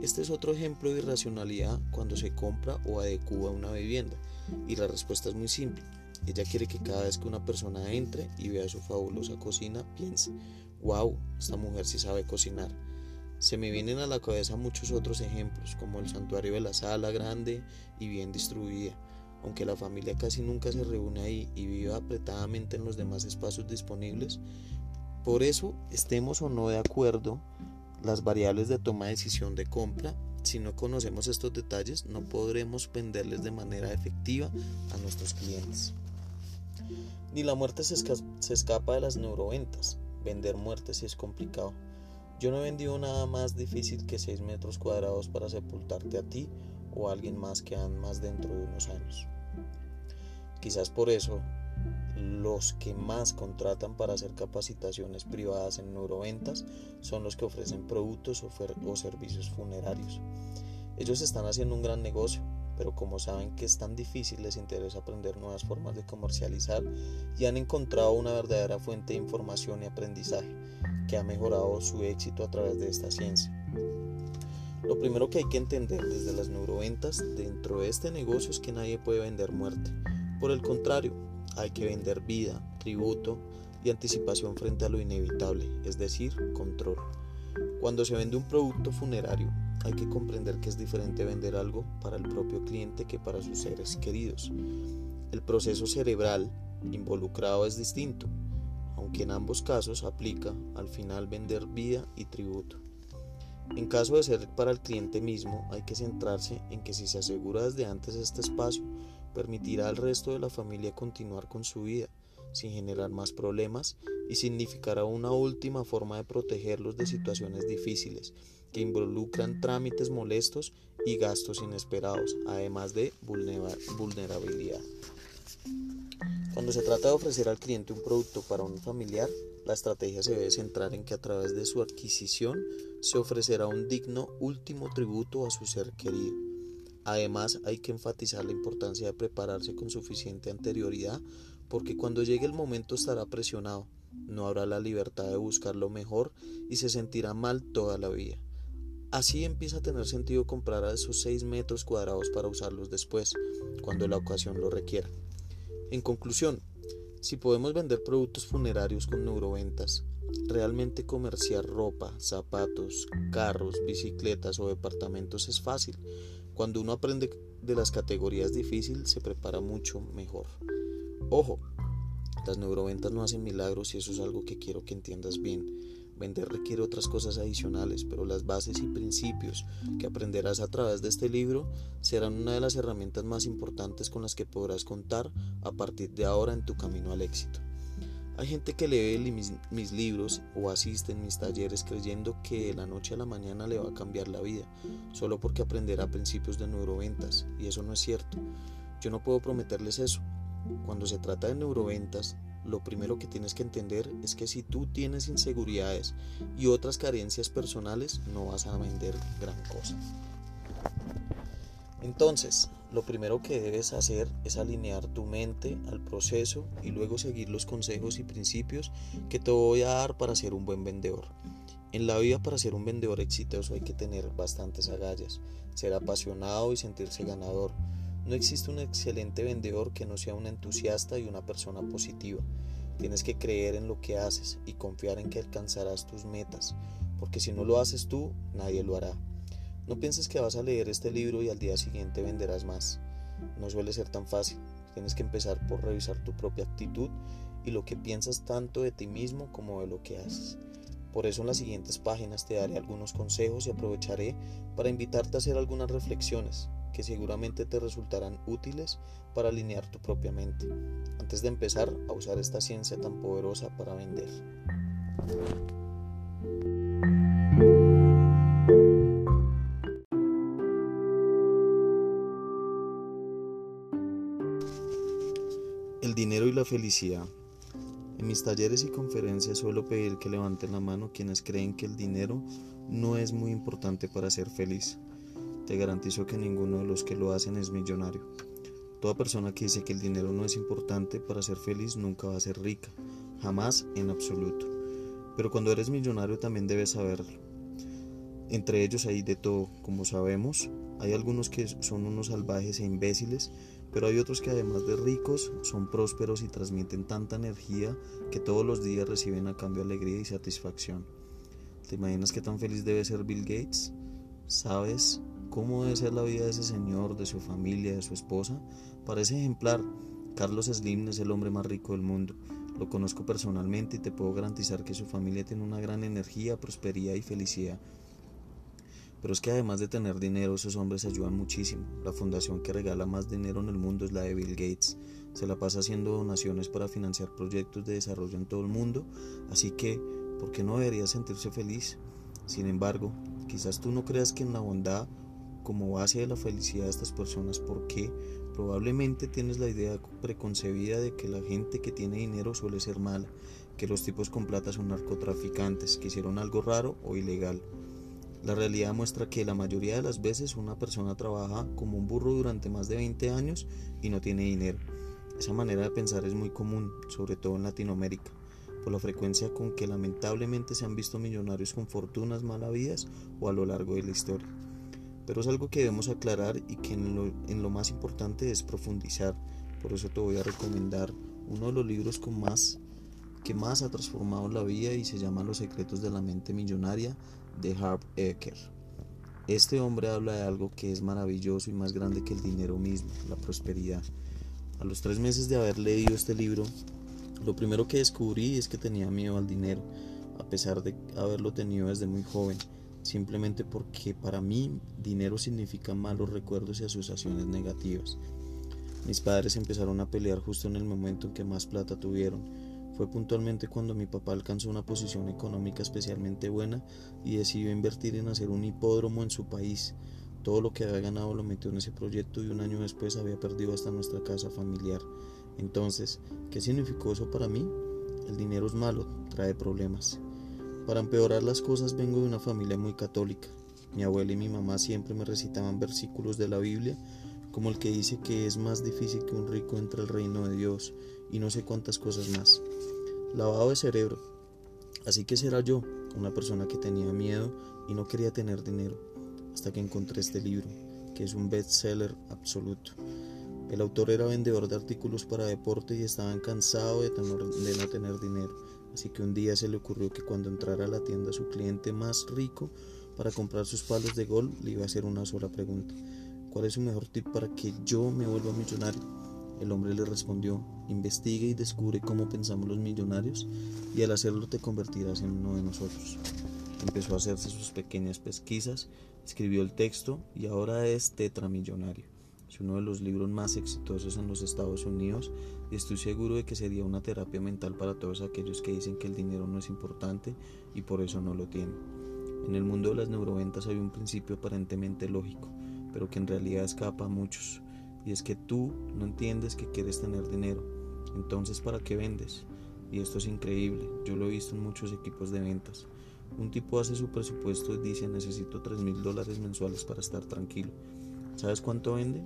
Este es otro ejemplo de irracionalidad cuando se compra o adecua una vivienda. Y la respuesta es muy simple. Ella quiere que cada vez que una persona entre y vea su fabulosa cocina, piense, wow, esta mujer sí sabe cocinar. Se me vienen a la cabeza muchos otros ejemplos, como el santuario de la sala grande y bien distribuida, aunque la familia casi nunca se reúne ahí y vive apretadamente en los demás espacios disponibles. Por eso, estemos o no de acuerdo, las variables de toma de decisión de compra, si no conocemos estos detalles, no podremos venderles de manera efectiva a nuestros clientes. Ni la muerte se, escapa de las neuroventas. Vender muerte sí es complicado. Yo no he vendido nada más difícil que 6 metros cuadrados para sepultarte a ti o a alguien más que han más dentro de unos años. Quizás por eso los que más contratan para hacer capacitaciones privadas en neuroventas son los que ofrecen productos o, servicios funerarios. Ellos están haciendo un gran negocio, pero como saben que es tan difícil les interesa aprender nuevas formas de comercializar y han encontrado una verdadera fuente de información y aprendizaje que ha mejorado su éxito a través de esta ciencia. Lo primero que hay que entender desde las neuroventas dentro de este negocio es que nadie puede vender muerte. Por el contrario, hay que vender vida, tributo y anticipación frente a lo inevitable, es decir, control. Cuando se vende un producto funerario, hay que comprender que es diferente vender algo para el propio cliente que para sus seres queridos. El proceso cerebral involucrado es distinto aunque en ambos casos aplica al final vender vida y tributo. En caso de ser para el cliente mismo, hay que centrarse en que si se asegura desde antes este espacio, permitirá al resto de la familia continuar con su vida sin generar más problemas y significará una última forma de protegerlos de situaciones difíciles que involucran trámites molestos y gastos inesperados, además de vulnerabilidad. Cuando se trata de ofrecer al cliente un producto para un familiar, la estrategia se debe centrar en que a través de su adquisición se ofrecerá un digno último tributo a su ser querido. Además, hay que enfatizar la importancia de prepararse con suficiente anterioridad porque cuando llegue el momento estará presionado, no habrá la libertad de buscar lo mejor y se sentirá mal toda la vida. Así empieza a tener sentido comprar esos 6 metros cuadrados para usarlos después, cuando la ocasión lo requiera. En conclusión, si podemos vender productos funerarios con neuroventas, realmente comerciar ropa, zapatos, carros, bicicletas o departamentos es fácil. Cuando uno aprende de las categorías difíciles, se prepara mucho mejor. Ojo, las neuroventas no hacen milagros y eso es algo que quiero que entiendas bien. Vender requiere otras cosas adicionales, pero las bases y principios que aprenderás a través de este libro serán una de las herramientas más importantes con las que podrás contar a partir de ahora en tu camino al éxito. Hay gente que lee mis, libros o asiste en mis talleres creyendo que de la noche a la mañana le va a cambiar la vida, solo porque aprenderá principios de neuroventas, y eso no es cierto. Yo no puedo prometerles eso. Cuando se trata de neuroventas, lo primero que tienes que entender es que si tú tienes inseguridades y otras carencias personales, no vas a vender gran cosa. Entonces, lo primero que debes hacer es alinear tu mente al proceso y luego seguir los consejos y principios que te voy a dar para ser un buen vendedor. En la vida para ser un vendedor exitoso hay que tener bastantes agallas, ser apasionado y sentirse ganador no existe un excelente vendedor que no sea un entusiasta y una persona positiva. Tienes que creer en lo que haces y confiar en que alcanzarás tus metas, porque si no lo haces tú, nadie lo hará. No pienses que vas a leer este libro y al día siguiente venderás más. No suele ser tan fácil. Tienes que empezar por revisar tu propia actitud y lo que piensas tanto de ti mismo como de lo que haces. Por eso en las siguientes páginas te daré algunos consejos y aprovecharé para invitarte a hacer algunas reflexiones que seguramente te resultarán útiles para alinear tu propia mente, antes de empezar a usar esta ciencia tan poderosa para vender. El dinero y la felicidad. En mis talleres y conferencias suelo pedir que levanten la mano quienes creen que el dinero no es muy importante para ser feliz. Te garantizo que ninguno de los que lo hacen es millonario. Toda persona que dice que el dinero no es importante para ser feliz nunca va a ser rica, jamás en absoluto. Pero cuando eres millonario también debes saberlo. Entre ellos hay de todo, como sabemos, hay algunos que son unos salvajes e imbéciles pero hay otros que además de ricos son prósperos y transmiten tanta energía que todos los días reciben a cambio alegría y satisfacción. ¿Te imaginas qué tan feliz debe ser Bill Gates? ¿Sabes cómo debe ser la vida de ese señor, de su familia, de su esposa? Parece ejemplar. Carlos Slim es el hombre más rico del mundo. Lo conozco personalmente y te puedo garantizar que su familia tiene una gran energía, prosperidad y felicidad. Pero es que además de tener dinero, esos hombres ayudan muchísimo. La fundación que regala más dinero en el mundo es la de Bill Gates. Se la pasa haciendo donaciones para financiar proyectos de desarrollo en todo el mundo. Así que, ¿por qué no debería sentirse feliz? Sin embargo, quizás tú no creas que en la bondad como base de la felicidad de estas personas porque probablemente tienes la idea preconcebida de que la gente que tiene dinero suele ser mala, que los tipos con plata son narcotraficantes, que hicieron algo raro o ilegal. La realidad muestra que la mayoría de las veces una persona trabaja como un burro durante más de 20 años y no tiene dinero. Esa manera de pensar es muy común, sobre todo en Latinoamérica, por la frecuencia con que lamentablemente se han visto millonarios con fortunas malavidas o a lo largo de la historia. Pero es algo que debemos aclarar y que en lo, más importante es profundizar. Por eso te voy a recomendar uno de los libros que más ha transformado la vida y se llama Los secretos de la mente millonaria de Harv Eker. Este hombre habla de algo que es maravilloso y más grande que el dinero mismo, la prosperidad. A los tres meses de haber leído este libro, lo primero que descubrí es que tenía miedo al dinero, a pesar de haberlo tenido desde muy joven, simplemente porque para mí dinero significa malos recuerdos y asociaciones negativas. Mis padres empezaron a pelear justo en el momento en que más plata tuvieron, fue puntualmente cuando mi papá alcanzó una posición económica especialmente buena y decidió invertir en hacer un hipódromo en su país. Todo lo que había ganado lo metió en ese proyecto y un año después había perdido hasta nuestra casa familiar. Entonces, ¿qué significó eso para mí? El dinero es malo, trae problemas. Para empeorar las cosas vengo de una familia muy católica. Mi abuela y mi mamá siempre me recitaban versículos de la Biblia, como el que dice que es más difícil que un rico entre el reino de Dios y no sé cuántas cosas más. Lavado de cerebro. Así que será yo, una persona que tenía miedo y no quería tener dinero, hasta que encontré este libro, que es un bestseller absoluto. El autor era vendedor de artículos para deporte y estaba cansado de, de no tener dinero, así que un día se le ocurrió que cuando entrara a la tienda su cliente más rico para comprar sus palos de gol le iba a hacer una sola pregunta. ¿Cuál es su mejor tip para que yo me vuelva millonario? El hombre le respondió, investigue y descubre cómo pensamos los millonarios y al hacerlo te convertirás en uno de nosotros. Empezó a hacerse sus pequeñas pesquisas, escribió el texto y ahora es tetramillonario. Es uno de los libros más exitosos en los Estados Unidos y estoy seguro de que sería una terapia mental para todos aquellos que dicen que el dinero no es importante y por eso no lo tienen. En el mundo de las neuroventas hay un principio aparentemente lógico, pero que en realidad escapa a muchos y es que tú no entiendes que quieres tener dinero. Entonces, ¿para qué vendes? Y esto es increíble. Yo lo he visto en muchos equipos de ventas. Un tipo hace su presupuesto y dice necesito 3 mil dólares mensuales para estar tranquilo. ¿Sabes cuánto vende?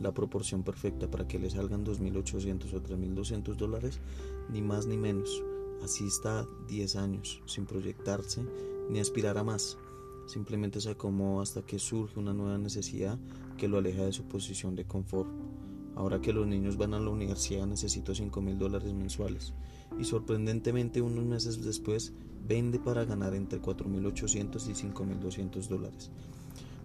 La proporción perfecta para que le salgan 2.800 o 3.200 dólares, ni más ni menos. Así está 10 años, sin proyectarse ni aspirar a más. Simplemente se acomoda hasta que surge una nueva necesidad que lo aleja de su posición de confort. Ahora que los niños van a la universidad necesito 5 mil dólares mensuales y sorprendentemente unos meses después vende para ganar entre 4.800 y 5.200 dólares.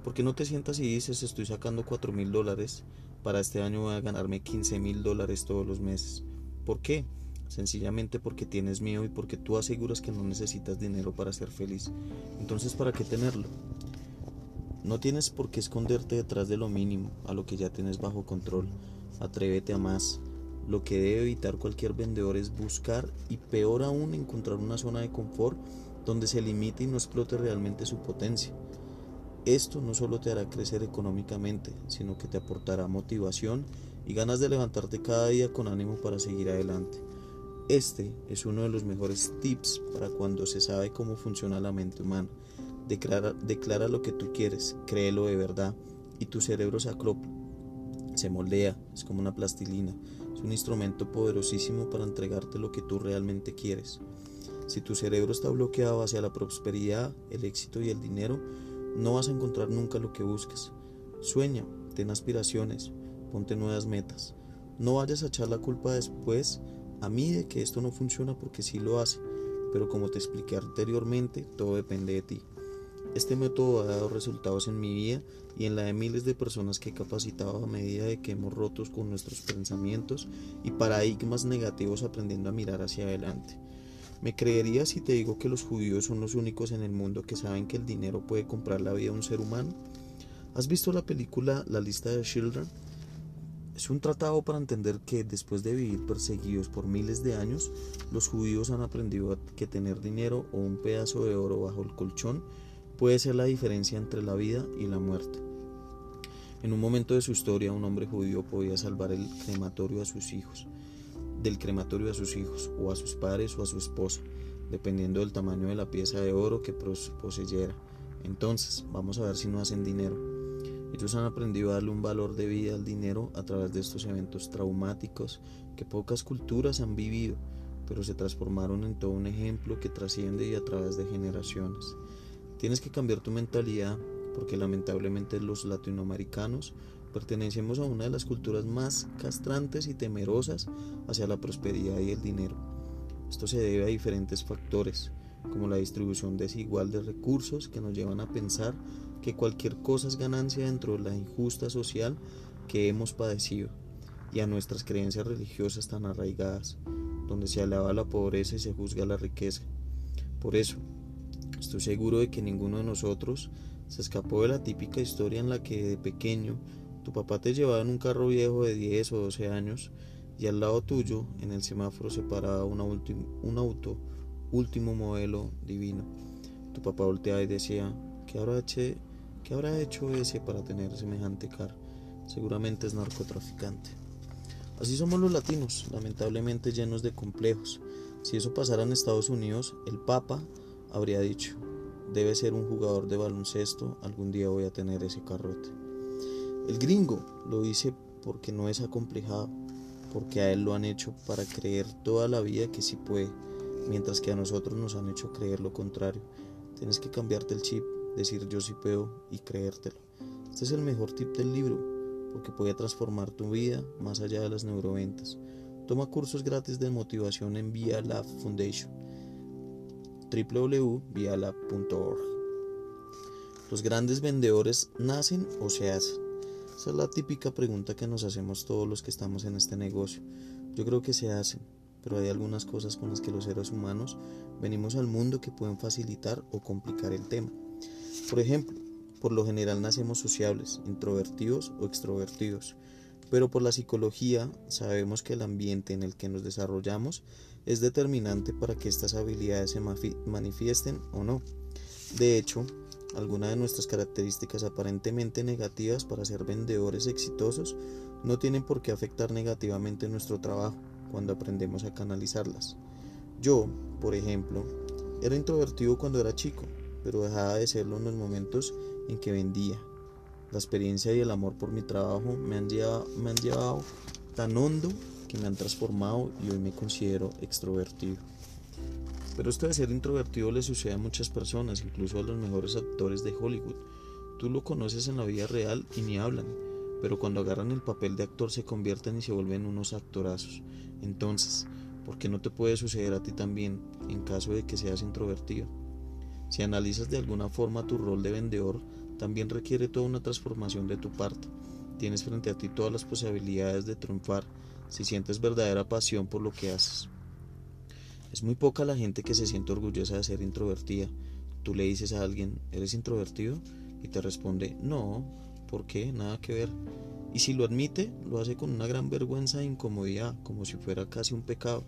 ¿Por qué no te sientas y dices estoy sacando 4.000 dólares? Para este año voy a ganarme 15.000 dólares todos los meses. ¿Por qué? Sencillamente porque tienes miedo y porque tú aseguras que no necesitas dinero para ser feliz. Entonces, ¿para qué tenerlo? No tienes por qué esconderte detrás de lo mínimo, a lo que ya tienes bajo control. Atrévete a más. Lo que debe evitar cualquier vendedor es buscar y peor aún encontrar una zona de confort donde se limite y no explote realmente su potencia. Esto no solo te hará crecer económicamente, sino que te aportará motivación y ganas de levantarte cada día con ánimo para seguir adelante. Este es uno de los mejores tips para cuando se sabe cómo funciona la mente humana. Declara, declara lo que tú quieres, créelo de verdad y tu cerebro se acopla, se moldea, es como una plastilina, es un instrumento poderosísimo para entregarte lo que tú realmente quieres. Si tu cerebro está bloqueado hacia la prosperidad, el éxito y el dinero, no vas a encontrar nunca lo que buscas. Sueña, ten aspiraciones, ponte nuevas metas. No vayas a echar la culpa después a mí de que esto no funciona porque sí lo hace, pero como te expliqué anteriormente, todo depende de ti. Este método ha dado resultados en mi vida y en la de miles de personas que he capacitado a medida de que hemos roto con nuestros pensamientos y paradigmas negativos aprendiendo a mirar hacia adelante. ¿Me creerías si te digo que los judíos son los únicos en el mundo que saben que el dinero puede comprar la vida de un ser humano? ¿Has visto la película La lista de Children? Es un tratado para entender que después de vivir perseguidos por miles de años, los judíos han aprendido que tener dinero o un pedazo de oro bajo el colchón puede ser la diferencia entre la vida y la muerte. En un momento de su historia, un hombre judío podía salvar el crematorio a sus hijos, del crematorio a sus hijos, o a sus padres o a su esposa, dependiendo del tamaño de la pieza de oro que poseyera. Entonces, vamos a ver si no hacen dinero. Ellos han aprendido a darle un valor de vida al dinero a través de estos eventos traumáticos que pocas culturas han vivido, pero se transformaron en todo un ejemplo que trasciende y a través de generaciones. Tienes que cambiar tu mentalidad porque lamentablemente los latinoamericanos pertenecemos a una de las culturas más castrantes y temerosas hacia la prosperidad y el dinero. Esto se debe a diferentes factores, como la distribución desigual de recursos que nos llevan a pensar que cualquier cosa es ganancia dentro de la injusta social que hemos padecido y a nuestras creencias religiosas tan arraigadas, donde se alaba la pobreza y se juzga la riqueza. Por eso, estoy seguro de que ninguno de nosotros se escapó de la típica historia en la que de pequeño tu papá te llevaba en un carro viejo de 10 o 12 años y al lado tuyo en el semáforo se paraba un auto último modelo divino. Tu papá volteaba y decía, ¿qué habrá hecho ¿Qué habrá hecho ese para tener semejante cara? Seguramente es narcotraficante. Así somos los latinos, lamentablemente llenos de complejos. Si eso pasara en Estados Unidos, el Papa habría dicho, debe ser un jugador de baloncesto, algún día voy a tener ese carrote. El gringo lo dice porque no es acomplejado, porque a él lo han hecho para creer toda la vida que sí puede, mientras que a nosotros nos han hecho creer lo contrario. Tienes que cambiarte el chip decir yo sí puedo y creértelo. Este es el mejor tip del libro porque puede transformar tu vida más allá de las neuroventas. Toma cursos gratis de motivación en Via Lab Foundation www.vialab.org. ¿Los grandes vendedores nacen o se hacen? Esa es la típica pregunta que nos hacemos todos los que estamos en este negocio. Yo creo que se hacen, pero hay algunas cosas con las que los seres humanos venimos al mundo que pueden facilitar o complicar el tema. Por ejemplo, por lo general nacemos sociables, introvertidos o extrovertidos, pero por la psicología sabemos que el ambiente en el que nos desarrollamos es determinante para que estas habilidades se manifiesten o no. De hecho, algunas de nuestras características aparentemente negativas para ser vendedores exitosos no tienen por qué afectar negativamente nuestro trabajo cuando aprendemos a canalizarlas. Yo, por ejemplo, era introvertido cuando era chico pero dejaba de serlo en los momentos en que vendía. La experiencia y el amor por mi trabajo me han llevado, me han llevado tan hondo que me han transformado y hoy me considero extrovertido. Pero esto de ser introvertido le sucede a muchas personas, incluso a los mejores actores de Hollywood. Tú lo conoces en la vida real y ni hablan, pero cuando agarran el papel de actor se convierten y se vuelven unos actorazos. Entonces, ¿por qué no te puede suceder a ti también en caso de que seas introvertido? Si analizas de alguna forma tu rol de vendedor, también requiere toda una transformación de tu parte. Tienes frente a ti todas las posibilidades de triunfar si sientes verdadera pasión por lo que haces. Es muy poca la gente que se siente orgullosa de ser introvertida. Tú le dices a alguien, ¿eres introvertido? Y te responde, no, ¿por qué? Nada que ver. Y si lo admite, lo hace con una gran vergüenza e incomodidad, como si fuera casi un pecado.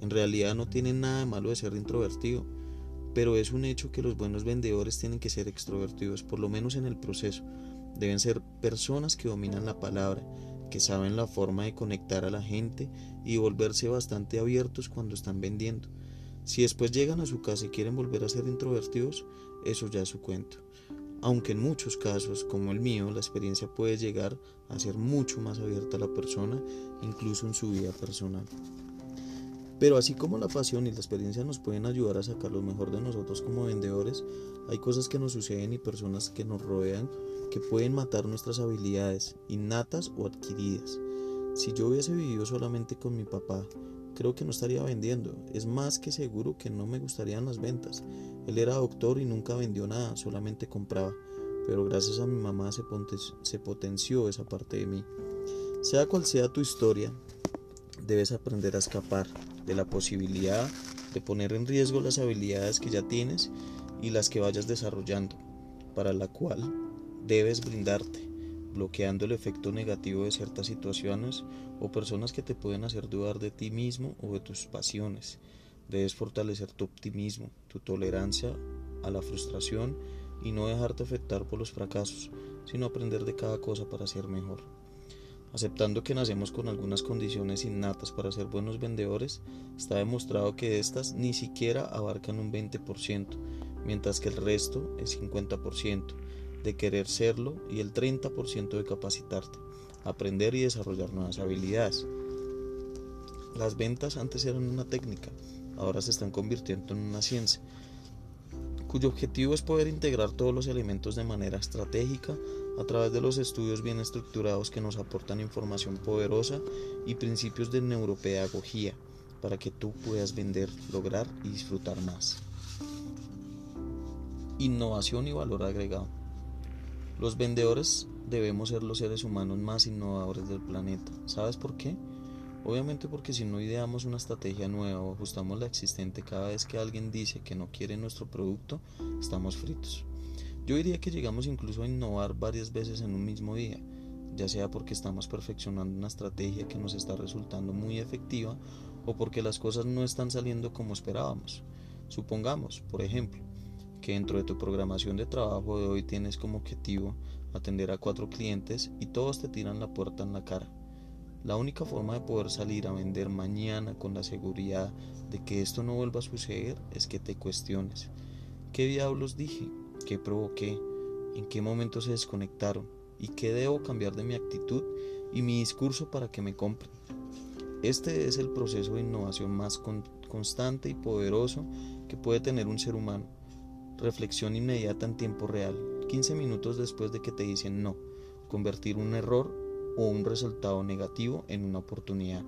En realidad no tiene nada de malo de ser introvertido pero es un hecho que los buenos vendedores tienen que ser extrovertidos, por lo menos en el proceso. Deben ser personas que dominan la palabra, que saben la forma de conectar a la gente y volverse bastante abiertos cuando están vendiendo. Si después llegan a su casa y quieren volver a ser introvertidos, eso ya es su cuento. Aunque en muchos casos, como el mío, la experiencia puede llegar a ser mucho más abierta a la persona, incluso en su vida personal. Pero así como la pasión y la experiencia nos pueden ayudar a sacar lo mejor de nosotros como vendedores, hay cosas que nos suceden y personas que nos rodean que pueden matar nuestras habilidades, innatas o adquiridas. Si yo hubiese vivido solamente con mi papá, creo que no estaría vendiendo. Es más que seguro que no me gustarían las ventas. Él era doctor y nunca vendió nada, solamente compraba. Pero gracias a mi mamá se, se potenció esa parte de mí. Sea cual sea tu historia, debes aprender a escapar de la posibilidad de poner en riesgo las habilidades que ya tienes y las que vayas desarrollando, para la cual debes brindarte bloqueando el efecto negativo de ciertas situaciones o personas que te pueden hacer dudar de ti mismo o de tus pasiones. Debes fortalecer tu optimismo, tu tolerancia a la frustración y no dejarte afectar por los fracasos, sino aprender de cada cosa para ser mejor. Aceptando que nacemos con algunas condiciones innatas para ser buenos vendedores, está demostrado que estas ni siquiera abarcan un 20%, mientras que el resto es 50% de querer serlo y el 30% de capacitarte, aprender y desarrollar nuevas habilidades. Las ventas antes eran una técnica, ahora se están convirtiendo en una ciencia, cuyo objetivo es poder integrar todos los elementos de manera estratégica a través de los estudios bien estructurados que nos aportan información poderosa y principios de neuropedagogía para que tú puedas vender, lograr y disfrutar más. Innovación y valor agregado. Los vendedores debemos ser los seres humanos más innovadores del planeta. ¿Sabes por qué? Obviamente porque si no ideamos una estrategia nueva o ajustamos la existente cada vez que alguien dice que no quiere nuestro producto, estamos fritos. Yo diría que llegamos incluso a innovar varias veces en un mismo día, ya sea porque estamos perfeccionando una estrategia que nos está resultando muy efectiva o porque las cosas no están saliendo como esperábamos. Supongamos, por ejemplo, que dentro de tu programación de trabajo de hoy tienes como objetivo atender a cuatro clientes y todos te tiran la puerta en la cara. La única forma de poder salir a vender mañana con la seguridad de que esto no vuelva a suceder es que te cuestiones. ¿Qué diablos dije? ¿Qué provoqué? ¿En qué momento se desconectaron? ¿Y qué debo cambiar de mi actitud y mi discurso para que me compren? Este es el proceso de innovación más constante y poderoso que puede tener un ser humano reflexión inmediata en tiempo real, 15 minutos después de que te dicen no, convertir un error o un resultado negativo en una oportunidad.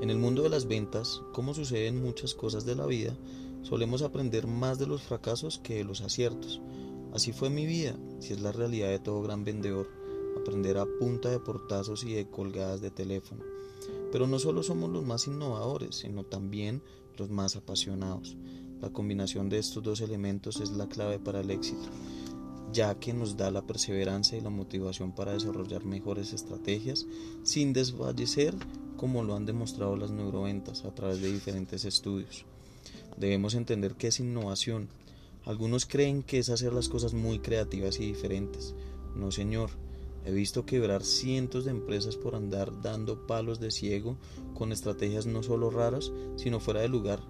En el mundo de las ventas, como sucede en muchas cosas de la vida, solemos aprender más de los fracasos que de los aciertos. Así fue mi vida, si es la realidad de todo gran vendedor, aprender a punta de portazos y de colgadas de teléfono. Pero no solo somos los más innovadores, sino también los más apasionados. La combinación de estos dos elementos es la clave para el éxito, ya que nos da la perseverancia y la motivación para desarrollar mejores estrategias sin desfallecer como lo han demostrado las neuroventas a través de diferentes estudios. Debemos entender qué es innovación. Algunos creen que es hacer las cosas muy creativas y diferentes. No, señor. He visto quebrar cientos de empresas por andar dando palos de ciego con estrategias no solo raras, sino fuera de lugar,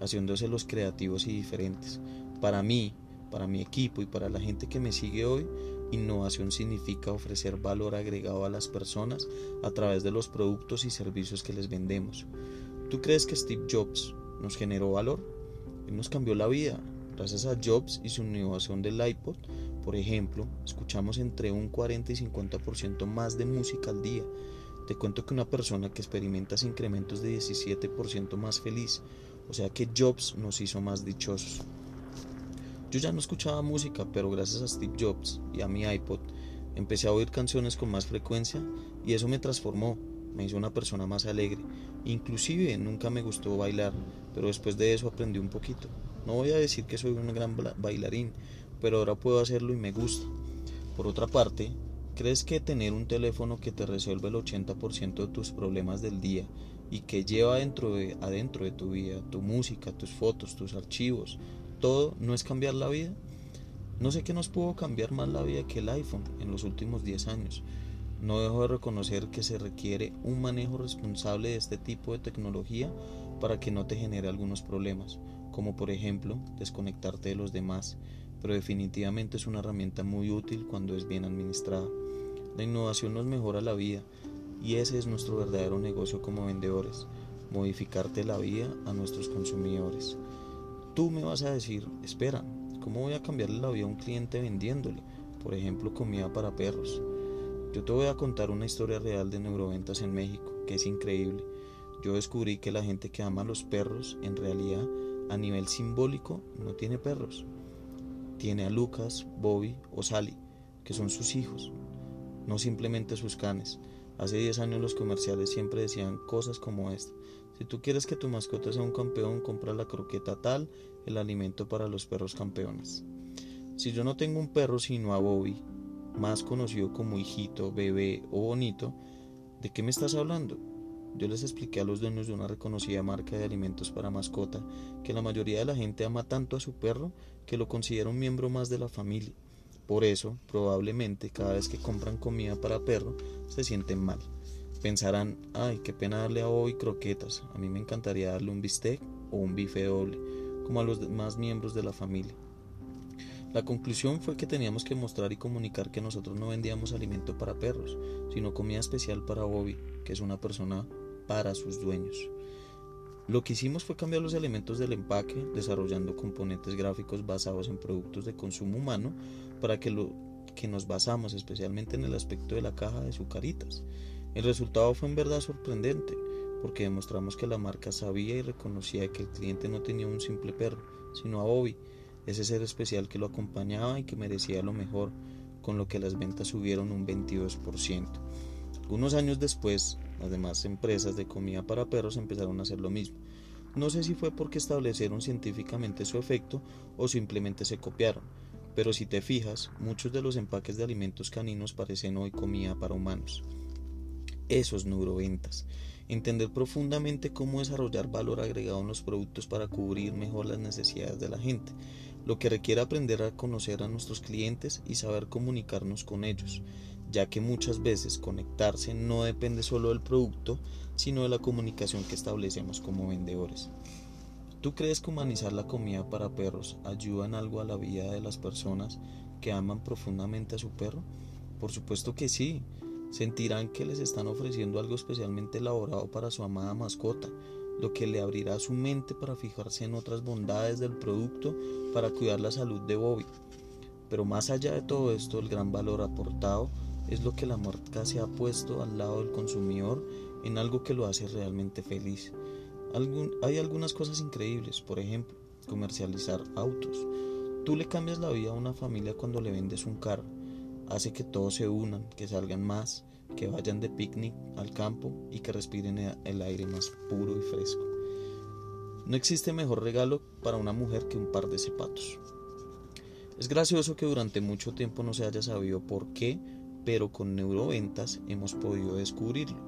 haciéndose los creativos y diferentes. Para mí, para mi equipo y para la gente que me sigue hoy, innovación significa ofrecer valor agregado a las personas a través de los productos y servicios que les vendemos. ¿Tú crees que Steve Jobs nos generó valor? Él nos cambió la vida. Gracias a Jobs y su innovación del iPod, por ejemplo, escuchamos entre un 40 y 50% más de música al día. Te cuento que una persona que experimenta incrementos de 17% más feliz, o sea que Jobs nos hizo más dichosos. Yo ya no escuchaba música, pero gracias a Steve Jobs y a mi iPod empecé a oír canciones con más frecuencia y eso me transformó, me hizo una persona más alegre. Inclusive nunca me gustó bailar, pero después de eso aprendí un poquito. No voy a decir que soy un gran bailarín, pero ahora puedo hacerlo y me gusta. Por otra parte, ¿crees que tener un teléfono que te resuelve el 80% de tus problemas del día y que lleva dentro de, adentro de tu vida, tu música, tus fotos, tus archivos, todo no es cambiar la vida. No sé qué nos pudo cambiar más la vida que el iPhone en los últimos 10 años. no dejo de reconocer que se requiere un manejo responsable de este tipo de tecnología para que no te genere algunos problemas, como por ejemplo desconectarte de los demás, pero definitivamente es una herramienta muy útil cuando es bien administrada. La innovación nos mejora la vida y ese es nuestro verdadero negocio como vendedores, modificarte la vida a nuestros consumidores. Tú me vas a decir, espera, ¿cómo voy a cambiarle la vida a un cliente vendiéndole? Por ejemplo, comida para perros. Yo te voy a contar una historia real de neuroventas en México, que es increíble. Yo descubrí que la gente que ama a los perros, en realidad, a nivel simbólico, no tiene perros. Tiene a Lucas, Bobby o Sally, que son sus hijos, no simplemente sus canes. Hace 10 años los comerciales siempre decían cosas como esta. Si tú quieres que tu mascota sea un campeón, compra la croqueta tal, el alimento para los perros campeones. Si yo no tengo un perro sino a Bobby, más conocido como hijito, bebé o bonito, ¿de qué me estás hablando? Yo les expliqué a los dueños de una reconocida marca de alimentos para mascota que la mayoría de la gente ama tanto a su perro que lo considera un miembro más de la familia. Por eso, probablemente, cada vez que compran comida para perro, se sienten mal. Pensarán, ay, qué pena darle a hoy croquetas, a mí me encantaría darle un bistec o un bife doble, como a los demás miembros de la familia. La conclusión fue que teníamos que mostrar y comunicar que nosotros no vendíamos alimento para perros, sino comida especial para Bobby, que es una persona para sus dueños. Lo que hicimos fue cambiar los elementos del empaque, desarrollando componentes gráficos basados en productos de consumo humano para que lo que nos basamos especialmente en el aspecto de la caja de sucaritas. El resultado fue en verdad sorprendente, porque demostramos que la marca sabía y reconocía que el cliente no tenía un simple perro, sino a Bobby, ese ser especial que lo acompañaba y que merecía lo mejor, con lo que las ventas subieron un 22%. Unos años después, las demás empresas de comida para perros empezaron a hacer lo mismo. No sé si fue porque establecieron científicamente su efecto o simplemente se copiaron, pero si te fijas, muchos de los empaques de alimentos caninos parecen hoy comida para humanos. Eso es neuroventas. Entender profundamente cómo desarrollar valor agregado en los productos para cubrir mejor las necesidades de la gente, lo que requiere aprender a conocer a nuestros clientes y saber comunicarnos con ellos, ya que muchas veces conectarse no depende solo del producto, sino de la comunicación que establecemos como vendedores. ¿Tú crees que humanizar la comida para perros ayuda en algo a la vida de las personas que aman profundamente a su perro? Por supuesto que sí. Sentirán que les están ofreciendo algo especialmente elaborado para su amada mascota, lo que le abrirá su mente para fijarse en otras bondades del producto para cuidar la salud de Bobby. Pero más allá de todo esto, el gran valor aportado es lo que la marca se ha puesto al lado del consumidor en algo que lo hace realmente feliz hay algunas cosas increíbles, por ejemplo, comercializar autos. Tú le cambias la vida a una familia cuando le vendes un carro. Hace que todos se unan, que salgan más, que vayan de picnic al campo y que respiren el aire más puro y fresco. No existe mejor regalo para una mujer que un par de zapatos. Es gracioso que durante mucho tiempo no se haya sabido por qué, pero con neuroventas hemos podido descubrirlo.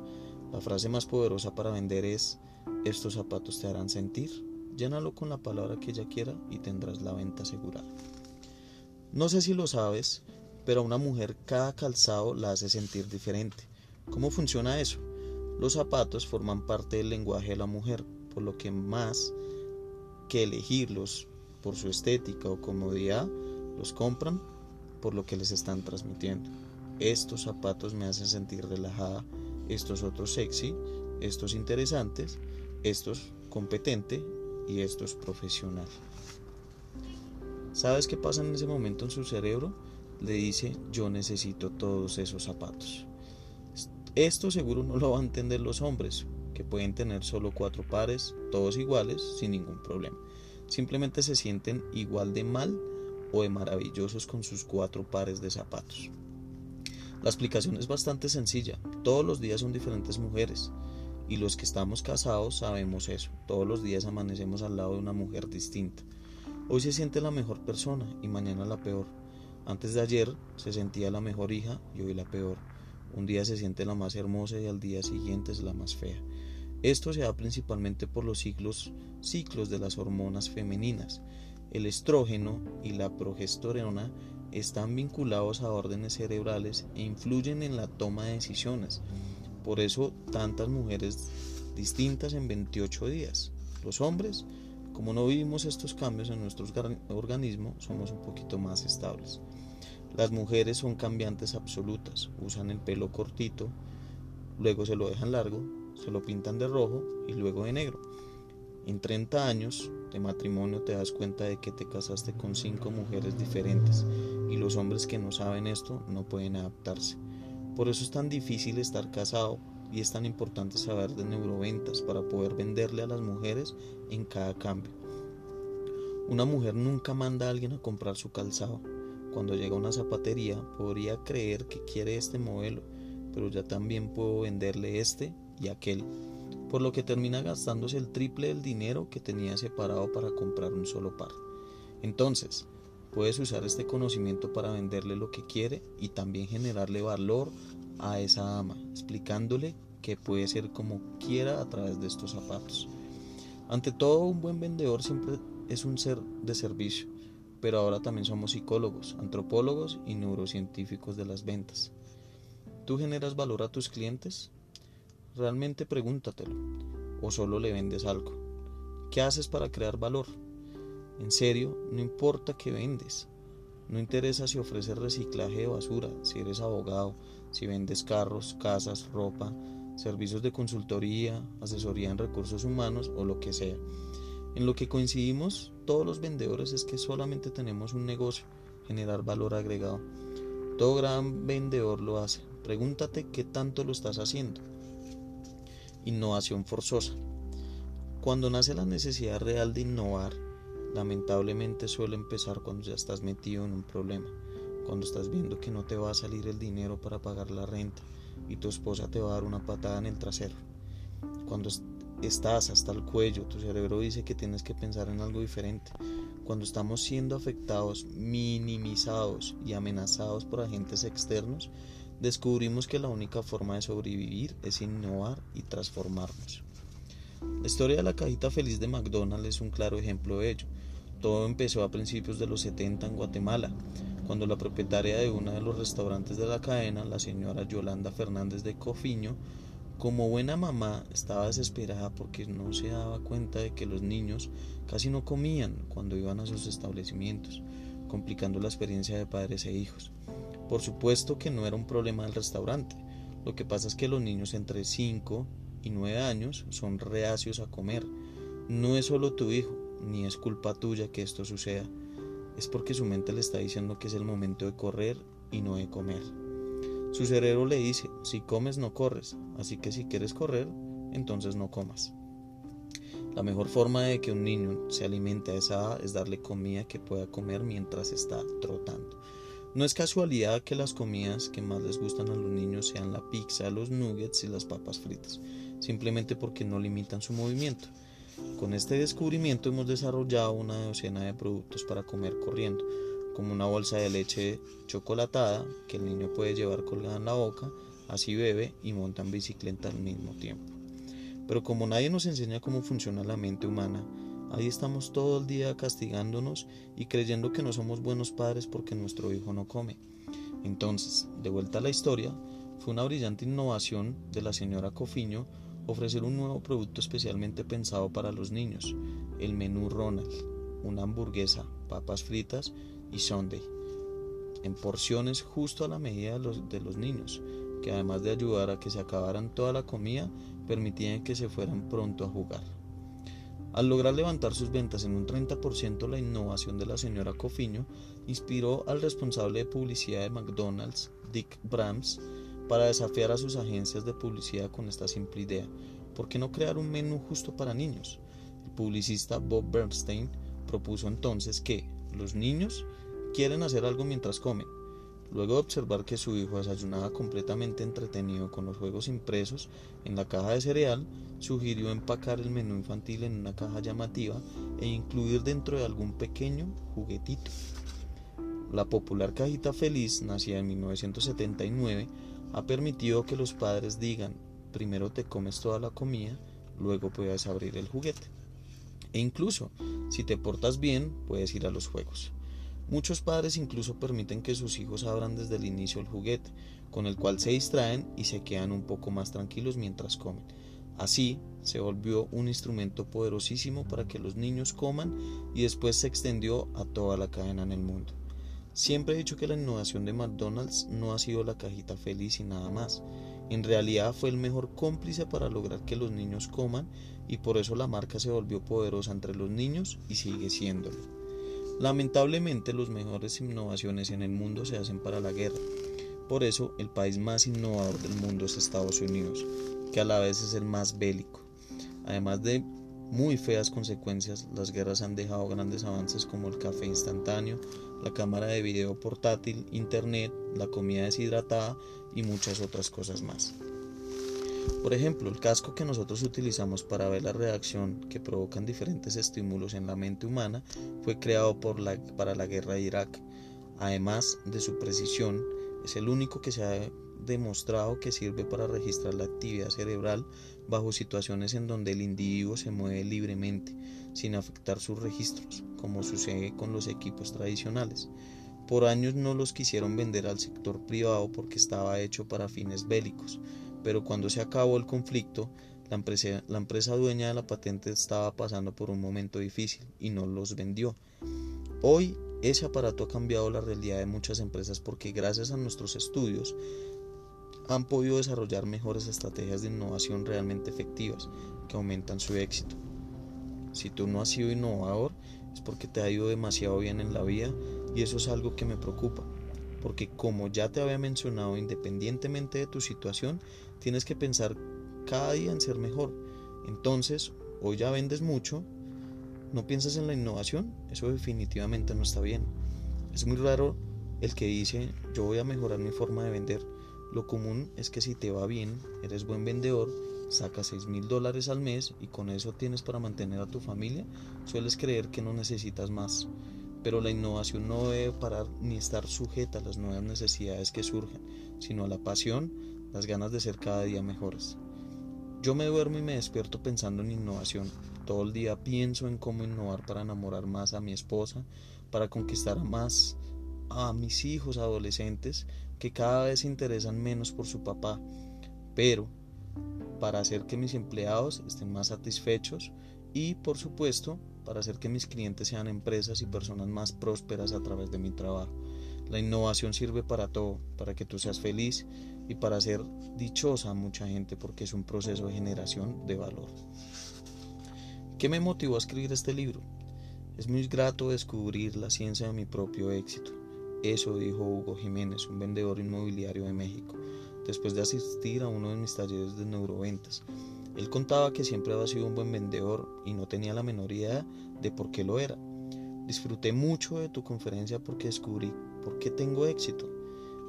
La frase más poderosa para vender es estos zapatos te harán sentir. Llénalo con la palabra que ella quiera y tendrás la venta asegurada. No sé si lo sabes, pero a una mujer cada calzado la hace sentir diferente. ¿Cómo funciona eso? Los zapatos forman parte del lenguaje de la mujer, por lo que más que elegirlos por su estética o comodidad, los compran por lo que les están transmitiendo. Estos zapatos me hacen sentir relajada, estos otros sexy, estos interesantes, esto es competente y esto es profesional. ¿Sabes qué pasa en ese momento en su cerebro? Le dice, yo necesito todos esos zapatos. Esto seguro no lo van a entender los hombres, que pueden tener solo cuatro pares, todos iguales, sin ningún problema. Simplemente se sienten igual de mal o de maravillosos con sus cuatro pares de zapatos. La explicación es bastante sencilla. Todos los días son diferentes mujeres. Y los que estamos casados sabemos eso. Todos los días amanecemos al lado de una mujer distinta. Hoy se siente la mejor persona y mañana la peor. Antes de ayer se sentía la mejor hija y hoy la peor. Un día se siente la más hermosa y al día siguiente es la más fea. Esto se da principalmente por los ciclos, ciclos de las hormonas femeninas. El estrógeno y la progesterona están vinculados a órdenes cerebrales e influyen en la toma de decisiones. Por eso tantas mujeres distintas en 28 días. Los hombres, como no vivimos estos cambios en nuestro organismo, somos un poquito más estables. Las mujeres son cambiantes absolutas, usan el pelo cortito, luego se lo dejan largo, se lo pintan de rojo y luego de negro. En 30 años de matrimonio te das cuenta de que te casaste con cinco mujeres diferentes y los hombres que no saben esto no pueden adaptarse. Por eso es tan difícil estar casado y es tan importante saber de neuroventas para poder venderle a las mujeres en cada cambio. Una mujer nunca manda a alguien a comprar su calzado. Cuando llega a una zapatería podría creer que quiere este modelo, pero ya también puedo venderle este y aquel, por lo que termina gastándose el triple del dinero que tenía separado para comprar un solo par. Entonces, puedes usar este conocimiento para venderle lo que quiere y también generarle valor a esa ama, explicándole que puede ser como quiera a través de estos zapatos. Ante todo, un buen vendedor siempre es un ser de servicio pero ahora también somos psicólogos, antropólogos y neurocientíficos de las ventas. ¿Tú generas valor a tus clientes? Realmente pregúntatelo. ¿O solo le vendes algo? ¿Qué haces para crear valor? En serio, no importa qué vendes. No interesa si ofreces reciclaje de basura, si eres abogado, si vendes carros, casas, ropa, servicios de consultoría, asesoría en recursos humanos o lo que sea. En lo que coincidimos todos los vendedores es que solamente tenemos un negocio, generar valor agregado. Todo gran vendedor lo hace. Pregúntate qué tanto lo estás haciendo. Innovación forzosa. Cuando nace la necesidad real de innovar, lamentablemente suele empezar cuando ya estás metido en un problema, cuando estás viendo que no te va a salir el dinero para pagar la renta y tu esposa te va a dar una patada en el trasero, cuando estás hasta el cuello, tu cerebro dice que tienes que pensar en algo diferente. Cuando estamos siendo afectados, minimizados y amenazados por agentes externos, descubrimos que la única forma de sobrevivir es innovar y transformarnos. La historia de la cajita feliz de McDonald's es un claro ejemplo de ello. Todo empezó a principios de los 70 en Guatemala, cuando la propietaria de uno de los restaurantes de la cadena, la señora Yolanda Fernández de Cofiño, como buena mamá estaba desesperada porque no se daba cuenta de que los niños casi no comían cuando iban a sus establecimientos, complicando la experiencia de padres e hijos. Por supuesto que no era un problema del restaurante, lo que pasa es que los niños entre 5 y 9 años son reacios a comer. No es solo tu hijo, ni es culpa tuya que esto suceda, es porque su mente le está diciendo que es el momento de correr y no de comer. Su cerebro le dice, si comes no corres, así que si quieres correr, entonces no comas. La mejor forma de que un niño se alimente a esa edad es darle comida que pueda comer mientras está trotando. No es casualidad que las comidas que más les gustan a los niños sean la pizza, los nuggets y las papas fritas, simplemente porque no limitan su movimiento. Con este descubrimiento hemos desarrollado una docena de productos para comer corriendo, como una bolsa de leche chocolatada que el niño puede llevar colgada en la boca, así bebe y monta en bicicleta al mismo tiempo. Pero como nadie nos enseña cómo funciona la mente humana, ahí estamos todo el día castigándonos y creyendo que no somos buenos padres porque nuestro hijo no come. Entonces, de vuelta a la historia, fue una brillante innovación de la señora Cofiño ofrecer un nuevo producto especialmente pensado para los niños, el menú Ronald, una hamburguesa, papas fritas y Sunday, en porciones justo a la medida de los, niños, que además de ayudar a que se acabaran toda la comida, permitían que se fueran pronto a jugar. Al lograr levantar sus ventas en un 30%, la innovación de la señora Cofiño inspiró al responsable de publicidad de McDonald's, Dick Brams, para desafiar a sus agencias de publicidad con esta simple idea. ¿Por qué no crear un menú justo para niños? El publicista Bob Bernstein propuso entonces que los niños quieren hacer algo mientras comen. Luego de observar que su hijo desayunaba completamente entretenido con los juegos impresos en la caja de cereal, sugirió empacar el menú infantil en una caja llamativa e incluir dentro de algún pequeño juguetito. La popular cajita feliz, nacida en 1979, ha permitido que los padres digan, primero te comes toda la comida, luego puedes abrir el juguete. E incluso, si te portas bien, puedes ir a los juegos. Muchos padres incluso permiten que sus hijos abran desde el inicio el juguete, con el cual se distraen y se quedan un poco más tranquilos mientras comen. Así se volvió un instrumento poderosísimo para que los niños coman y después se extendió a toda la cadena en el mundo. Siempre he dicho que la innovación de McDonald's no ha sido la cajita feliz y nada más. En realidad fue el mejor cómplice para lograr que los niños coman y por eso la marca se volvió poderosa entre los niños y sigue siéndolo. Lamentablemente las mejores innovaciones en el mundo se hacen para la guerra. Por eso el país más innovador del mundo es Estados Unidos, que a la vez es el más bélico. Además de muy feas consecuencias, las guerras han dejado grandes avances como el café instantáneo, la cámara de video portátil, internet, la comida deshidratada y muchas otras cosas más. Por ejemplo, el casco que nosotros utilizamos para ver la reacción que provocan diferentes estímulos en la mente humana fue creado para la guerra de Irak. Además de su precisión, es el único que se ha demostrado que sirve para registrar la actividad cerebral bajo situaciones en donde el individuo se mueve libremente, sin afectar sus registros, como sucede con los equipos tradicionales. Por años no los quisieron vender al sector privado porque estaba hecho para fines bélicos, pero cuando se acabó el conflicto, la empresa, la empresa dueña de la patente estaba pasando por un momento difícil y no los vendió. Hoy ese aparato ha cambiado la realidad de muchas empresas porque gracias a nuestros estudios han podido desarrollar mejores estrategias de innovación realmente efectivas que aumentan su éxito. Si tú no has sido innovador es porque te ha ido demasiado bien en la vida y eso es algo que me preocupa, porque como ya te había mencionado, independientemente de tu situación, tienes que pensar cada día en ser mejor. Entonces, o ya vendes mucho, no piensas en la innovación, eso definitivamente no está bien. Es muy raro el que dice yo voy a mejorar mi forma de vender lo común es que si te va bien, eres buen vendedor, sacas 6 mil dólares al mes y con eso tienes para mantener a tu familia, sueles creer que no necesitas más. Pero la innovación no debe parar ni estar sujeta a las nuevas necesidades que surgen, sino a la pasión, las ganas de ser cada día mejores. Yo me duermo y me despierto pensando en innovación. Todo el día pienso en cómo innovar para enamorar más a mi esposa, para conquistar más a mis hijos adolescentes que cada vez se interesan menos por su papá, pero para hacer que mis empleados estén más satisfechos y por supuesto para hacer que mis clientes sean empresas y personas más prósperas a través de mi trabajo. La innovación sirve para todo, para que tú seas feliz y para hacer dichosa a mucha gente porque es un proceso de generación de valor. ¿Qué me motivó a escribir este libro? Es muy grato descubrir la ciencia de mi propio éxito eso dijo Hugo Jiménez, un vendedor inmobiliario de México, después de asistir a uno de mis talleres de neuroventas. Él contaba que siempre había sido un buen vendedor y no tenía la menor idea de por qué lo era. Disfruté mucho de tu conferencia porque descubrí por qué tengo éxito.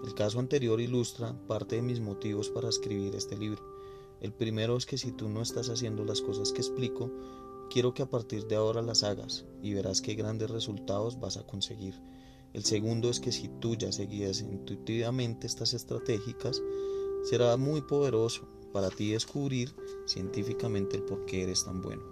El caso anterior ilustra parte de mis motivos para escribir este libro. El primero es que si tú no estás haciendo las cosas que explico, quiero que a partir de ahora las hagas y verás qué grandes resultados vas a conseguir. El segundo es que si tú ya seguías intuitivamente estas estratégicas, será muy poderoso para ti descubrir científicamente el por qué eres tan bueno.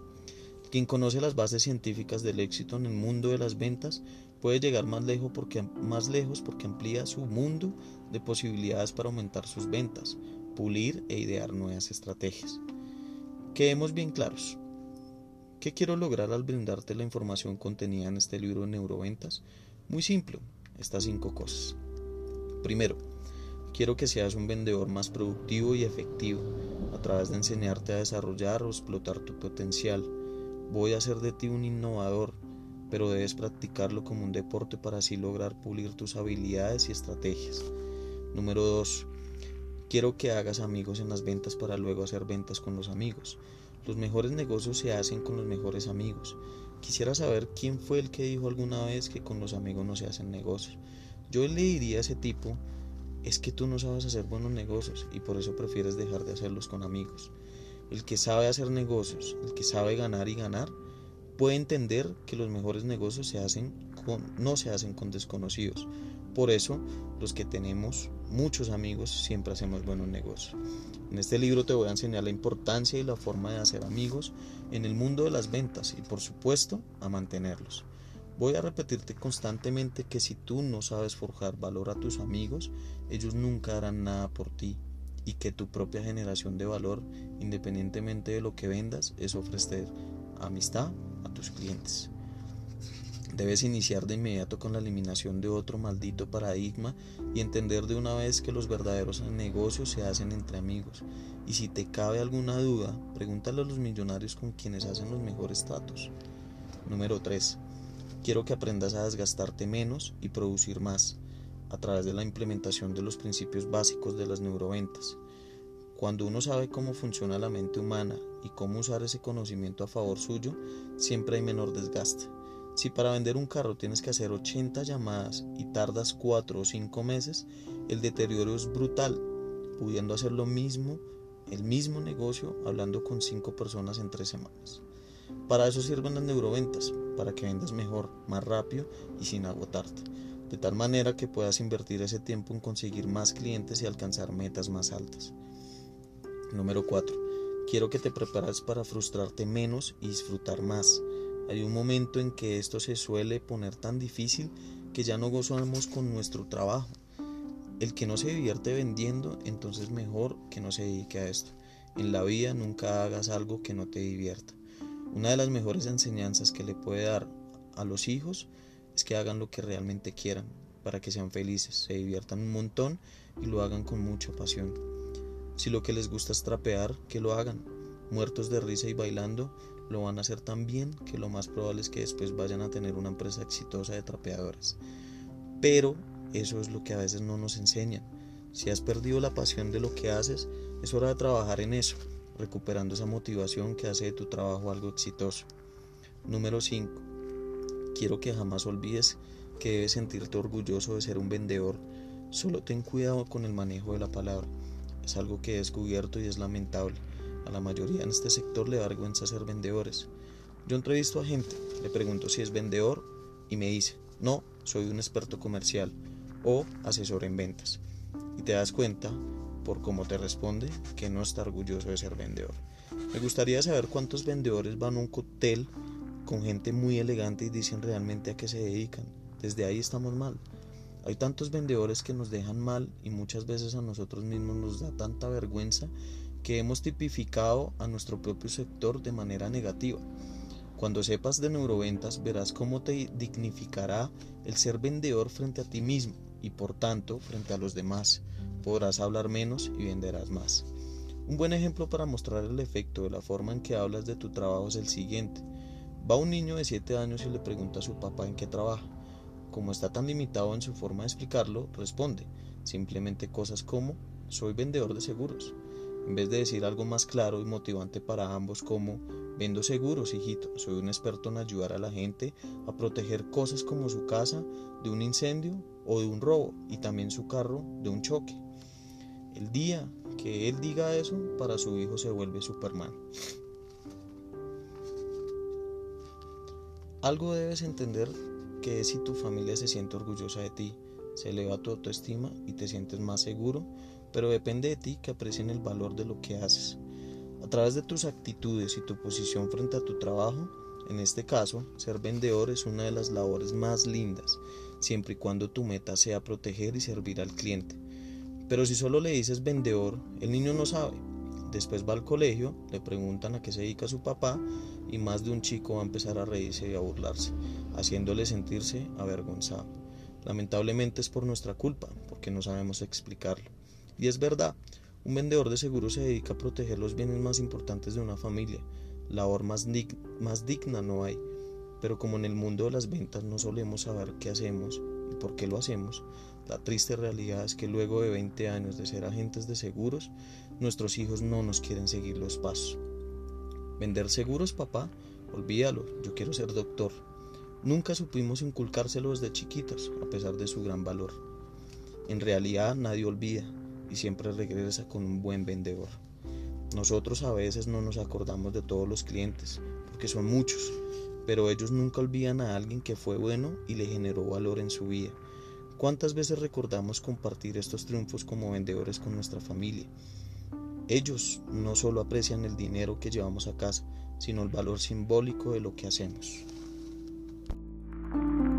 Quien conoce las bases científicas del éxito en el mundo de las ventas puede llegar más lejos porque, más lejos porque amplía su mundo de posibilidades para aumentar sus ventas, pulir e idear nuevas estrategias. Quedemos bien claros. ¿Qué quiero lograr al brindarte la información contenida en este libro de neuroventas? Muy simple, estas cinco cosas. Primero, quiero que seas un vendedor más productivo y efectivo a través de enseñarte a desarrollar o explotar tu potencial. Voy a hacer de ti un innovador, pero debes practicarlo como un deporte para así lograr pulir tus habilidades y estrategias. Número 2. Quiero que hagas amigos en las ventas para luego hacer ventas con los amigos. Los mejores negocios se hacen con los mejores amigos. Quisiera saber quién fue el que dijo alguna vez que con los amigos no se hacen negocios. Yo le diría a ese tipo, es que tú no sabes hacer buenos negocios y por eso prefieres dejar de hacerlos con amigos. El que sabe hacer negocios, el que sabe ganar y ganar, puede entender que los mejores negocios se hacen con, no se hacen con desconocidos. Por eso, los que tenemos muchos amigos siempre hacemos buenos negocios. En este libro te voy a enseñar la importancia y la forma de hacer amigos en el mundo de las ventas y por supuesto a mantenerlos. Voy a repetirte constantemente que si tú no sabes forjar valor a tus amigos, ellos nunca harán nada por ti y que tu propia generación de valor, independientemente de lo que vendas, es ofrecer amistad a tus clientes. Debes iniciar de inmediato con la eliminación de otro maldito paradigma y entender de una vez que los verdaderos negocios se hacen entre amigos. Y si te cabe alguna duda, pregúntale a los millonarios con quienes hacen los mejores tratos. Número 3. Quiero que aprendas a desgastarte menos y producir más a través de la implementación de los principios básicos de las neuroventas. Cuando uno sabe cómo funciona la mente humana y cómo usar ese conocimiento a favor suyo, siempre hay menor desgaste. Si para vender un carro tienes que hacer 80 llamadas y tardas 4 o 5 meses, el deterioro es brutal, pudiendo hacer lo mismo, el mismo negocio, hablando con 5 personas en 3 semanas. Para eso sirven las neuroventas, para que vendas mejor, más rápido y sin agotarte, de tal manera que puedas invertir ese tiempo en conseguir más clientes y alcanzar metas más altas. Número 4. Quiero que te prepares para frustrarte menos y disfrutar más. Hay un momento en que esto se suele poner tan difícil que ya no gozamos con nuestro trabajo. El que no se divierte vendiendo, entonces mejor que no se dedique a esto. En la vida nunca hagas algo que no te divierta. Una de las mejores enseñanzas que le puede dar a los hijos es que hagan lo que realmente quieran, para que sean felices, se diviertan un montón y lo hagan con mucha pasión. Si lo que les gusta es trapear, que lo hagan, muertos de risa y bailando, lo van a hacer tan bien que lo más probable es que después vayan a tener una empresa exitosa de trapeadores. Pero eso es lo que a veces no nos enseñan. Si has perdido la pasión de lo que haces, es hora de trabajar en eso, recuperando esa motivación que hace de tu trabajo algo exitoso. Número 5. Quiero que jamás olvides que debes sentirte orgulloso de ser un vendedor. Solo ten cuidado con el manejo de la palabra. Es algo que he descubierto y es lamentable. A la mayoría en este sector le da vergüenza ser vendedores. Yo entrevisto a gente, le pregunto si es vendedor y me dice, no, soy un experto comercial o asesor en ventas. Y te das cuenta, por cómo te responde, que no está orgulloso de ser vendedor. Me gustaría saber cuántos vendedores van a un cóctel con gente muy elegante y dicen realmente a qué se dedican. Desde ahí estamos mal. Hay tantos vendedores que nos dejan mal y muchas veces a nosotros mismos nos da tanta vergüenza que hemos tipificado a nuestro propio sector de manera negativa. Cuando sepas de neuroventas verás cómo te dignificará el ser vendedor frente a ti mismo y por tanto frente a los demás. Podrás hablar menos y venderás más. Un buen ejemplo para mostrar el efecto de la forma en que hablas de tu trabajo es el siguiente. Va un niño de 7 años y le pregunta a su papá en qué trabaja. Como está tan limitado en su forma de explicarlo, responde simplemente cosas como soy vendedor de seguros en vez de decir algo más claro y motivante para ambos como vendo seguros, hijito, soy un experto en ayudar a la gente a proteger cosas como su casa de un incendio o de un robo y también su carro de un choque. El día que él diga eso, para su hijo se vuelve Superman. Algo debes entender que si tu familia se siente orgullosa de ti, se eleva tu autoestima y te sientes más seguro pero depende de ti que aprecien el valor de lo que haces. A través de tus actitudes y tu posición frente a tu trabajo, en este caso, ser vendedor es una de las labores más lindas, siempre y cuando tu meta sea proteger y servir al cliente. Pero si solo le dices vendedor, el niño no sabe. Después va al colegio, le preguntan a qué se dedica su papá y más de un chico va a empezar a reírse y a burlarse, haciéndole sentirse avergonzado. Lamentablemente es por nuestra culpa, porque no sabemos explicarlo. Y es verdad, un vendedor de seguros se dedica a proteger los bienes más importantes de una familia. Labor más, digna no hay. Pero como en el mundo de las ventas no solemos saber qué hacemos y por qué lo hacemos, la triste realidad es que luego de 20 años de ser agentes de seguros, nuestros hijos no nos quieren seguir los pasos. ¿Vender seguros, papá? Olvídalo, yo quiero ser doctor. Nunca supimos inculcárselo desde chiquitos, a pesar de su gran valor. En realidad nadie olvida, y siempre regresa con un buen vendedor. Nosotros a veces no nos acordamos de todos los clientes, porque son muchos, pero ellos nunca olvidan a alguien que fue bueno y le generó valor en su vida. ¿Cuántas veces recordamos compartir estos triunfos como vendedores con nuestra familia? Ellos no solo aprecian el dinero que llevamos a casa, sino el valor simbólico de lo que hacemos. Thank you.